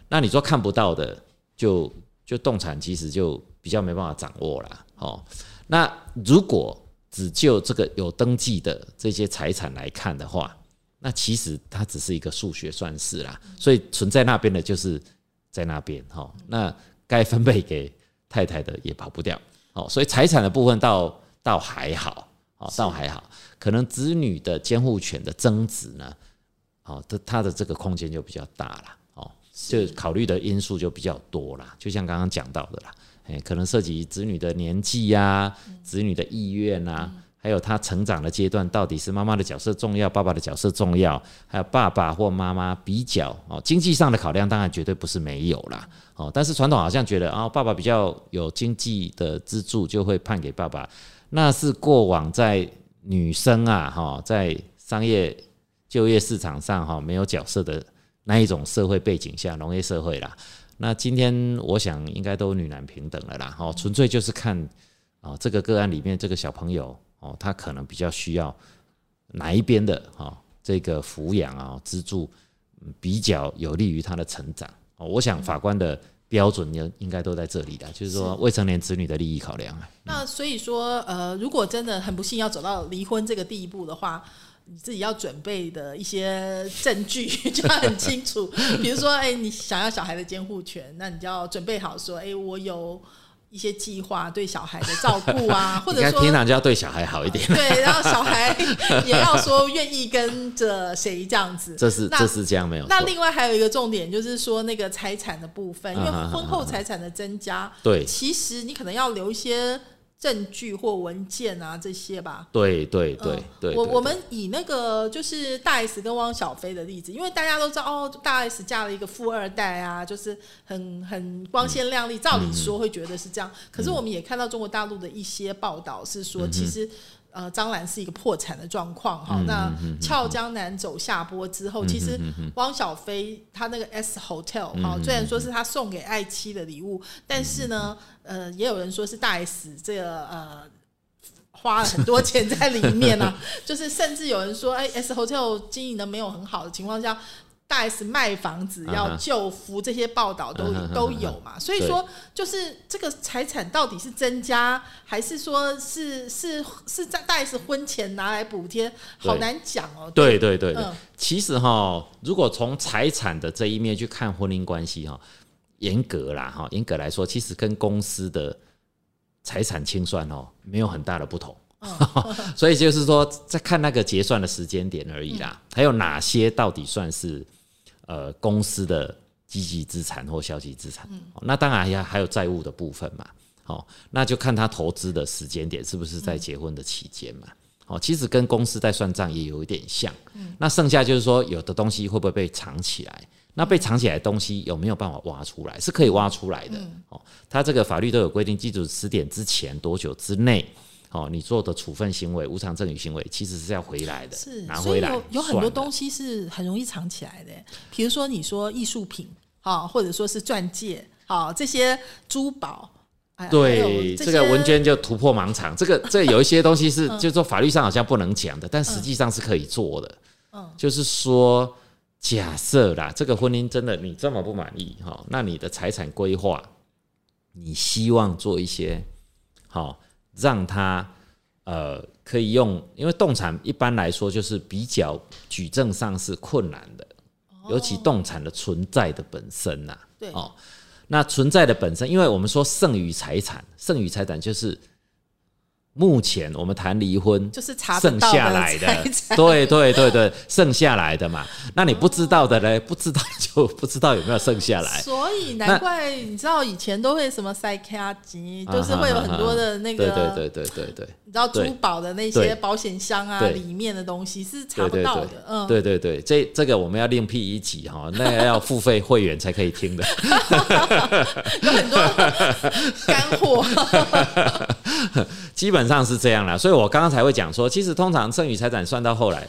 [SPEAKER 2] 那你说看不到的，就就动产其实就比较没办法掌握了，哦。那如果只就这个有登记的这些财产来看的话，那其实它只是一个数学算式啦，所以存在那边的就是在那边，哈。那该分配给太太的也跑不掉，哦。所以财产的部分倒倒还好。哦，倒还好，可能子女的监护权的增值呢，哦，它它的这个空间就比较大了，就考虑的因素就比较多啦，就像刚刚讲到的啦，哎，可能涉及子女的年纪呀，子女的意愿呐，还有他成长的阶段，到底是妈妈的角色重要，爸爸的角色重要，还有爸爸或妈妈比较哦，经济上的考量当然绝对不是没有啦，哦，但是传统好像觉得啊，爸爸比较有经济的资助，就会判给爸爸。那是过往在女生啊，哈，在商业就业市场上哈没有角色的那一种社会背景下，农业社会啦。那今天我想应该都女男平等了啦，哦，纯粹就是看啊这个个案里面这个小朋友哦，他可能比较需要哪一边的哈这个抚养啊资助比较有利于他的成长哦。我想法官的。标准应应该都在这里的，就是说未成年子女的利益考量啊。
[SPEAKER 1] 那所以说，呃，如果真的很不幸要走到离婚这个地步的话，你自己要准备的一些证据 就要很清楚。比如说，哎，你想要小孩的监护权，那你就要准备好说，哎，我有。一些计划对小孩的照顾啊，或者说
[SPEAKER 2] 平常就要对小孩好一点。
[SPEAKER 1] 对，然后小孩 也要说愿意跟着谁这样子。
[SPEAKER 2] 这是这是这样没有。
[SPEAKER 1] 那另外还有一个重点就是说那个财产的部分，因为婚后财产的增加，
[SPEAKER 2] 对，
[SPEAKER 1] 其实你可能要留一些。证据或文件啊，这些吧。
[SPEAKER 2] 对对对对。
[SPEAKER 1] 我我们以那个就是大 S 跟汪小菲的例子，因为大家都知道哦，大 S 嫁了一个富二代啊，就是很很光鲜亮丽，照理说会觉得是这样。可是我们也看到中国大陆的一些报道是说，其实。呃，张兰是一个破产的状况哈。那俏江南走下坡之后，其实汪小菲他那个 S Hotel 哈，虽然说是他送给爱妻的礼物，但是呢，呃，也有人说是大 S 这个呃花了很多钱在里面呢。就是甚至有人说，哎，S Hotel 经营的没有很好的情况下。大 S 卖房子要救夫，这些报道都都有嘛？所以说，就是这个财产到底是增加，还是说是是是在大 S 婚前拿来补贴，好难讲哦。
[SPEAKER 2] 对对对对，其实哈，如果从财产的这一面去看婚姻关系哈，严格啦哈，严格来说，其实跟公司的财产清算哦没有很大的不同。所以就是说，在看那个结算的时间点而已啦。还有哪些到底算是？呃，公司的积极资产或消极资产，那当然还还有债务的部分嘛。好，那就看他投资的时间点是不是在结婚的期间嘛。好，其实跟公司在算账也有一点像。那剩下就是说，有的东西会不会被藏起来？那被藏起来的东西有没有办法挖出来？是可以挖出来的。哦，他这个法律都有规定，记住十点之前多久之内。哦，你做的处分行为、无偿赠与行为，其实是要回来的，
[SPEAKER 1] 是
[SPEAKER 2] 拿回来。
[SPEAKER 1] 有有很多东西是很容易藏起来的，比如说你说艺术品，好，或者说是钻戒，好，这些珠宝，
[SPEAKER 2] 对，这个文娟就突破盲场。这个这有一些东西是，就是说法律上好像不能讲的，但实际上是可以做的。嗯，就是说，假设啦，这个婚姻真的你这么不满意，哈，那你的财产规划，你希望做一些，好。让他呃可以用，因为动产一般来说就是比较举证上是困难的，尤其动产的存在的本身呐。
[SPEAKER 1] 对
[SPEAKER 2] 哦，那存在的本身，因为我们说剩余财产，剩余财产就是目前我们谈离婚，
[SPEAKER 1] 就是查
[SPEAKER 2] 剩下来的，对对对对，剩下来的嘛。那你不知道的嘞，不知道就不知道有没有剩下来。
[SPEAKER 1] 所以难怪你知道以前都会什么塞卡机，就是会有很多的那个，
[SPEAKER 2] 对对对对对对。
[SPEAKER 1] 你知道珠宝的那些保险箱啊，里面的东西是查不到的。嗯，
[SPEAKER 2] 对对对，这这个我们要另辟一集哈，那要付费会员才可以听的。
[SPEAKER 1] 有很多干货。
[SPEAKER 2] 基本上是这样啦，所以我刚刚才会讲说，其实通常剩余财产算到后来，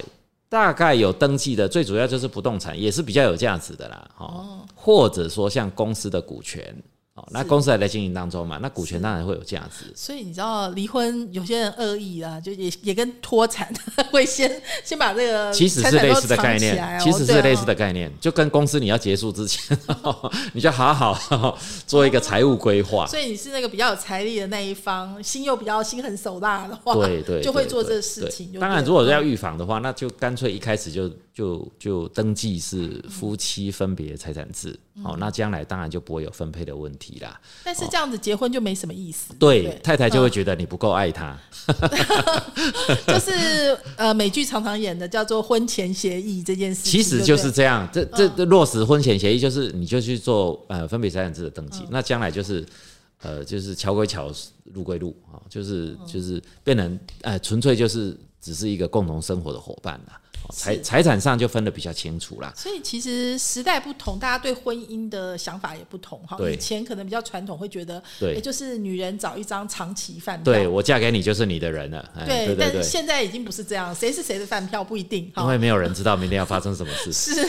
[SPEAKER 2] 大概有登记的，最主要就是不动产，也是比较有价值的啦，哦，或者说像公司的股权。哦，那公司还在经营当中嘛？那股权当然会有价值。
[SPEAKER 1] 所以你知道，离婚有些人恶意啊，就也也跟脱产 会先先把这个
[SPEAKER 2] 其实是类似的概念，其实是类似的概念，就跟公司你要结束之前，你就好好做一个财务规划。
[SPEAKER 1] 所以你是那个比较有财力的那一方，心又比较心狠手辣的话，
[SPEAKER 2] 对对，
[SPEAKER 1] 就会做这个事情。
[SPEAKER 2] 当然，如果要预防的话，那就干脆一开始就就就登记是夫妻分别财产制。哦，那将来当然就不会有分配的问题啦。
[SPEAKER 1] 但是这样子结婚就没什么意思。
[SPEAKER 2] 对，太太就会觉得你不够爱她。
[SPEAKER 1] 就是呃，美剧常常演的叫做婚前协议这件事，
[SPEAKER 2] 其实就是这样。这这落实婚前协议，就是你就去做呃分别财产制的登记。那将来就是呃，就是桥归桥，路归路啊，就是就是变成呃，纯粹就是只是一个共同生活的伙伴了。财财产上就分得比较清楚啦，
[SPEAKER 1] 所以其实时代不同，大家对婚姻的想法也不同哈。以前可能比较传统，会觉得对，就是女人找一张长期饭票，
[SPEAKER 2] 对我嫁给你就是你的人了。对，
[SPEAKER 1] 但是现在已经不是这样，谁是谁的饭票不一定，
[SPEAKER 2] 因为没有人知道明天要发生什么事。
[SPEAKER 1] 是，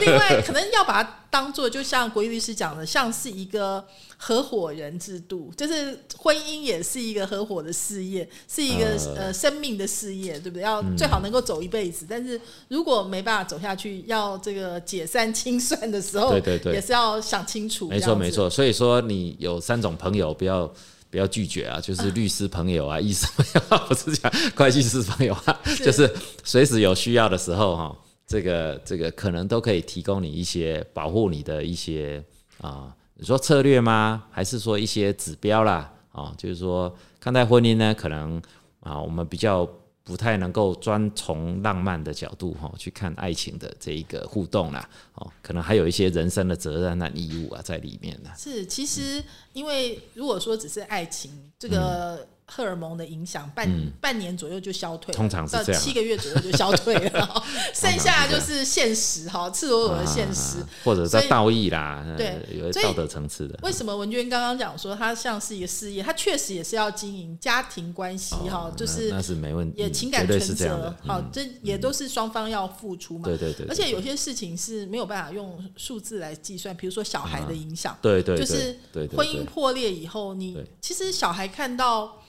[SPEAKER 1] 另外可能要把它当做，就像国义律师讲的，像是一个。合伙人制度就是婚姻也是一个合伙的事业，是一个呃生命的事业，对不对？要最好能够走一辈子，但是如果没办法走下去，要这个解散清算的时候，
[SPEAKER 2] 对对对，
[SPEAKER 1] 也是要想清楚。
[SPEAKER 2] 没错没错，所以说你有三种朋友，不要不要拒绝啊，就是律师朋友啊，医生朋友，不是讲会计师朋友啊，就是随时有需要的时候哈，这个这个可能都可以提供你一些保护你的一些啊。你说策略吗？还是说一些指标啦？啊，就是说看待婚姻呢，可能啊，我们比较不太能够专从浪漫的角度哈去看爱情的这一个互动啦。哦，可能还有一些人生的责任啊义务啊在里面呢。
[SPEAKER 1] 是，其实因为如果说只是爱情这个。荷尔蒙的影响，半半年左右就消退，
[SPEAKER 2] 通常是这样，
[SPEAKER 1] 七个月左右就消退了，剩下就是现实哈，赤裸裸的现实，
[SPEAKER 2] 或者在道义啦，对，有道德层次的。
[SPEAKER 1] 为什么文娟刚刚讲说，它像是一个事业，它确实也是要经营家庭关系哈，就是
[SPEAKER 2] 那是没问题，
[SPEAKER 1] 也情感存折，好，这也都是双方要付出嘛，
[SPEAKER 2] 对对对。
[SPEAKER 1] 而且有些事情是没有办法用数字来计算，比如说小孩的影响，
[SPEAKER 2] 对对，
[SPEAKER 1] 就是婚姻破裂以后，你其实小孩看到。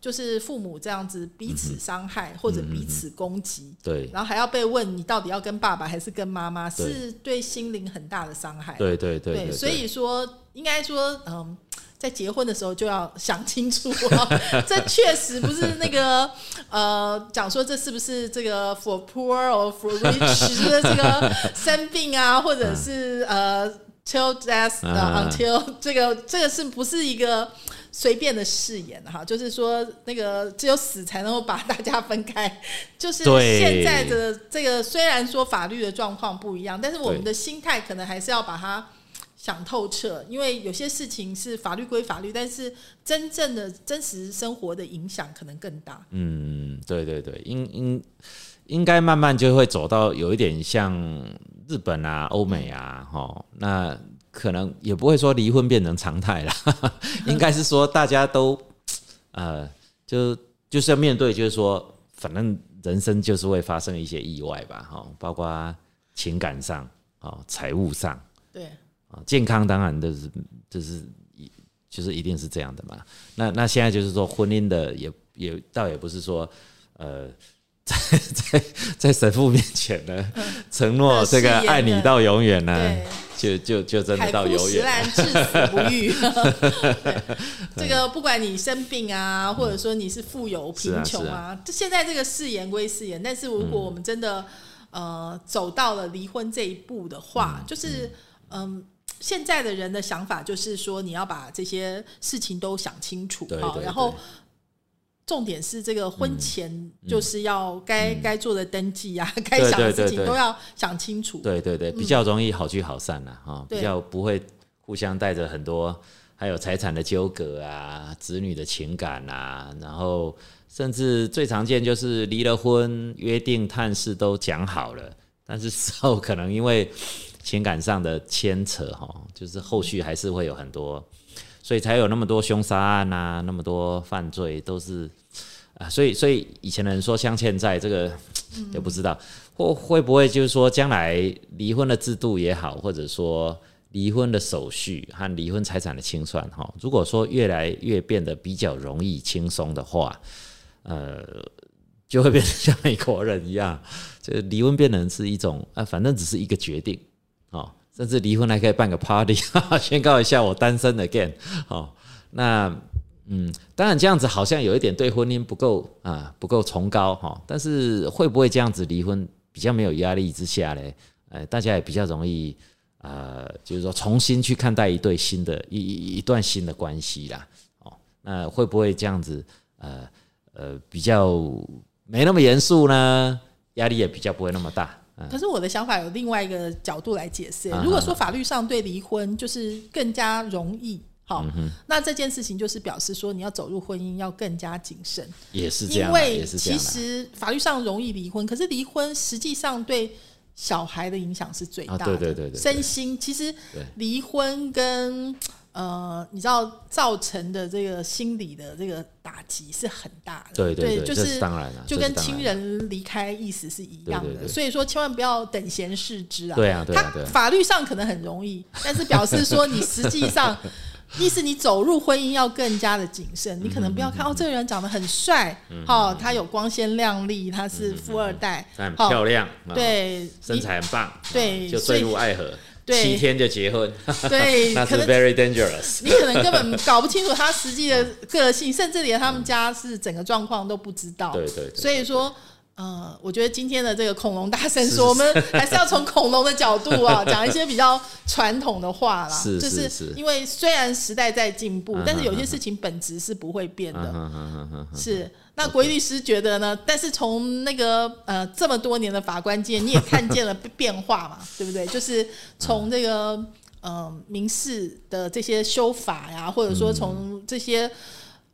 [SPEAKER 1] 就是父母这样子彼此伤害或者彼此攻击，
[SPEAKER 2] 对，
[SPEAKER 1] 然后还要被问你到底要跟爸爸还是跟妈妈，是对心灵很大的伤害。
[SPEAKER 2] 对对对，
[SPEAKER 1] 所以说应该说，嗯，在结婚的时候就要想清楚，这确实不是那个呃，讲说这是不是这个 for poor or for rich 的这个生病啊，或者是呃 till death until 这个这个是不是一个？随便的誓言哈，就是说那个只有死才能够把大家分开。就是现在的这个，虽然说法律的状况不一样，但是我们的心态可能还是要把它想透彻，因为有些事情是法律归法律，但是真正的真实生活的影响可能更大。
[SPEAKER 2] 嗯，对对对，应应应该慢慢就会走到有一点像日本啊、欧美啊，哈那。可能也不会说离婚变成常态了，应该是说大家都，呃，就就是要面对，就是说，反正人生就是会发生一些意外吧，哈，包括情感上啊、财务上，
[SPEAKER 1] 对，
[SPEAKER 2] 啊，健康当然就是就是一就是一定是这样的嘛。那那现在就是说婚姻的也也倒也不是说呃。在在 在神父面前呢，承诺这个爱你到永远呢，就就就真的到永远，
[SPEAKER 1] 至死不渝。这个不管你生病啊，或者说你是富有贫穷啊，这现在这个誓言归誓言，但是如果我们真的呃走到了离婚这一步的话，就是嗯，现在的人的想法就是说，你要把这些事情都想清楚，好，然后。重点是这个婚前就是要
[SPEAKER 2] 嗯。
[SPEAKER 1] 该该做的登记啊，该想的事情都要想清楚。
[SPEAKER 2] 对对对，比较容易好聚好散啦，哈，
[SPEAKER 1] 对。
[SPEAKER 2] 比较不会互相带着很多，还有财产的纠葛啊，子女的情感啊，然后甚至最常见就是离了婚，约定探视都讲好了，但是之后可能因为情感上的牵扯，哈，就是后续还是会有很多，所以才有那么多凶杀案啊，那么多犯罪都是啊，所以所以以前的人说镶嵌在，这个也不知道。或会不会就是说，将来离婚的制度也好，或者说离婚的手续和离婚财产的清算，哈，如果说越来越变得比较容易轻松的话，呃，就会变成像美国人一样，这个离婚变成是一种啊，反正只是一个决定，哦，甚至离婚还可以办个 party，宣告一下我单身 again，哦，那。嗯，当然这样子好像有一点对婚姻不够啊，不够崇高哈。但是会不会这样子离婚比较没有压力之下嘞？呃，大家也比较容易呃，就是说重新去看待一对新的一一一段新的关系啦。哦，那会不会这样子呃呃比较没那么严肃呢？压力也比较不会那么大。
[SPEAKER 1] 可是我的想法有另外一个角度来解释
[SPEAKER 2] 啊。
[SPEAKER 1] 如果说法律上对离婚就是更加容易。好，
[SPEAKER 2] 嗯
[SPEAKER 1] 那这件事情就是表示说，你要走入婚姻要更加谨慎，
[SPEAKER 2] 也是这样，
[SPEAKER 1] 因为
[SPEAKER 2] 也是这
[SPEAKER 1] 其。实法律上容易离婚，可是离婚实际上对小孩的影响是最大的。
[SPEAKER 2] 啊对对对对对
[SPEAKER 1] 身心其实离婚跟呃，你知道造成的这个心理的这个打击是很大的。
[SPEAKER 2] 对对
[SPEAKER 1] 就是
[SPEAKER 2] 当然了，
[SPEAKER 1] 就跟亲人离开意思是一样的，所以说千万不要等闲视之啊。
[SPEAKER 2] 对啊对啊对啊
[SPEAKER 1] 他法律上可能很容易，但是表示说你实际上，意思你走入婚姻要更加的谨慎。你可能不要看哦，这个人长得很帅，好、他有光鲜亮丽，他是富二代，
[SPEAKER 2] 他很漂亮，啊
[SPEAKER 1] 对，
[SPEAKER 2] 身材很棒，
[SPEAKER 1] 对
[SPEAKER 2] 就坠入爱河，
[SPEAKER 1] 对
[SPEAKER 2] 七天就结婚，
[SPEAKER 1] 对，
[SPEAKER 2] 那 是
[SPEAKER 1] 可能
[SPEAKER 2] very dangerous。
[SPEAKER 1] 你可能根本搞不清楚他实际的个性，甚至连他们家是整个状况都不知道。
[SPEAKER 2] 对对对
[SPEAKER 1] 所以说。呃，我觉得今天的这个恐龙大 声说，我们还是要从恐龙的角度啊，讲一些比较传统的话啦。
[SPEAKER 2] 是
[SPEAKER 1] 就是
[SPEAKER 2] 是
[SPEAKER 1] 因为虽然时代在进步，
[SPEAKER 2] 嗯
[SPEAKER 1] 但是有些事情本质是不会变的。
[SPEAKER 2] 嗯嗯嗯嗯
[SPEAKER 1] 是，那国律师觉得呢？但是从那个呃这么多年的法官界，你也看见了变化嘛，对不对？就是从这个呃民事的这些修法呀，或者说从这些。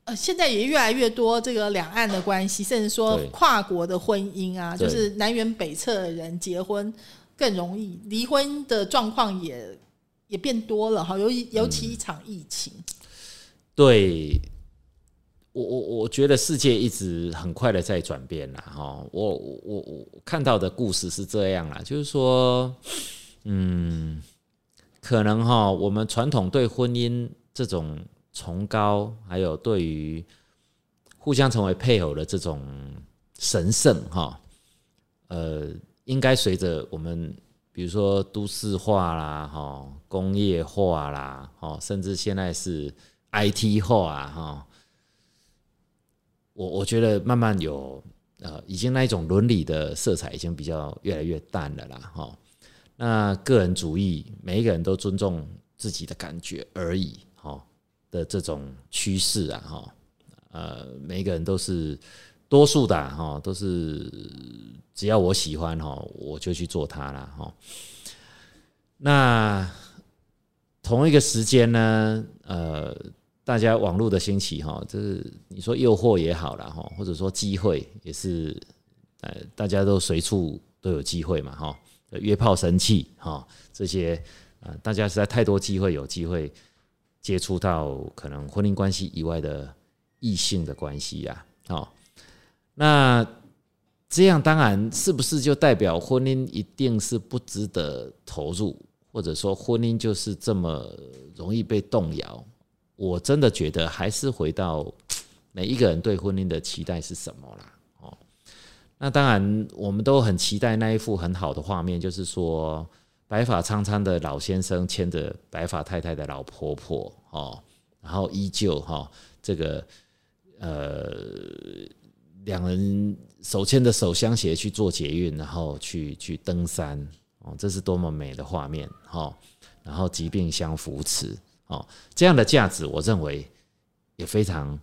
[SPEAKER 1] 呃，现在也越来越多这个两岸的关系，甚至说跨国的婚姻啊，就是南辕北辙的人结婚更容易，离婚的状况也也变多了哈。尤其尤其一场疫情，
[SPEAKER 2] 对，我我我觉得世界一直很快的在转变啦，哈，我我我我看到的故事是这样啦，就是说，嗯，可能哈，我们传统对婚姻这种崇高，还有对于互相成为配偶的这种神圣哈，呃，应该随着我们比如说都市化啦，哈，工业化啦，哈，甚至现在是 IT 化啊，哈，我我觉得慢慢有呃，已经那一种伦理的色彩已经比较越来越淡了啦，哈。那个人主义，每一个人都尊重自己的感觉而已，的这种趋势啊，哈，呃，每一个人都是多数的哈，都是只要我喜欢哈，我就去做它啦，哈。那同一个时间呢，呃，大家网络的兴起哈，就是你说诱惑也好了哈，或者说机会也是，呃，大家都随处都有机会嘛哈，约炮神器哈这些，呃，大家实在太多机会，有机会接触到可能婚姻关系以外的异性的关系呀、好，那这样当然是不是就代表婚姻一定是不值得投入，或者说婚姻就是这么容易被动摇？我真的觉得还是回到每一个人对婚姻的期待是什么啦。哦，那当然我们都很期待那一幅很好的画面，就是说白发苍苍的老先生牵着白发太太的老婆婆，哦，然后依旧哈这个呃两人手牵着手相携去做捷运，然后去去登山，哦，这是多么美的画面，哈。然后疾病相扶持，哦，这样的价值，我认为也非常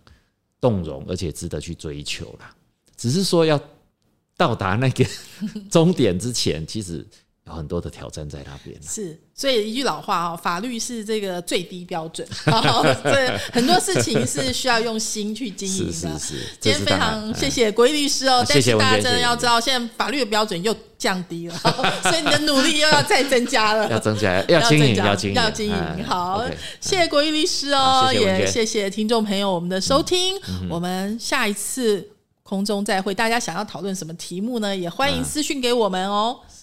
[SPEAKER 2] 动容，而且值得去追求啦。只是说要到达那个 终点之前，其实有很多的挑战在那边。
[SPEAKER 1] 是，所以一句老话哦，法律是这个最低标准，对，很多事情是需要用心去经营的。
[SPEAKER 2] 是是是，
[SPEAKER 1] 今天非常谢谢国义律师哦，但是大家真的要知道，现在法律的标准又降低了，所以你的努力又要再增加了，
[SPEAKER 2] 要增加，要经营，要经营，
[SPEAKER 1] 要经营。好，谢谢国义律师哦，也谢谢听众朋友我们的收听，我们下一次空中再会。大家想要讨论什么题目呢？也欢迎私讯给我们哦。
[SPEAKER 2] 是。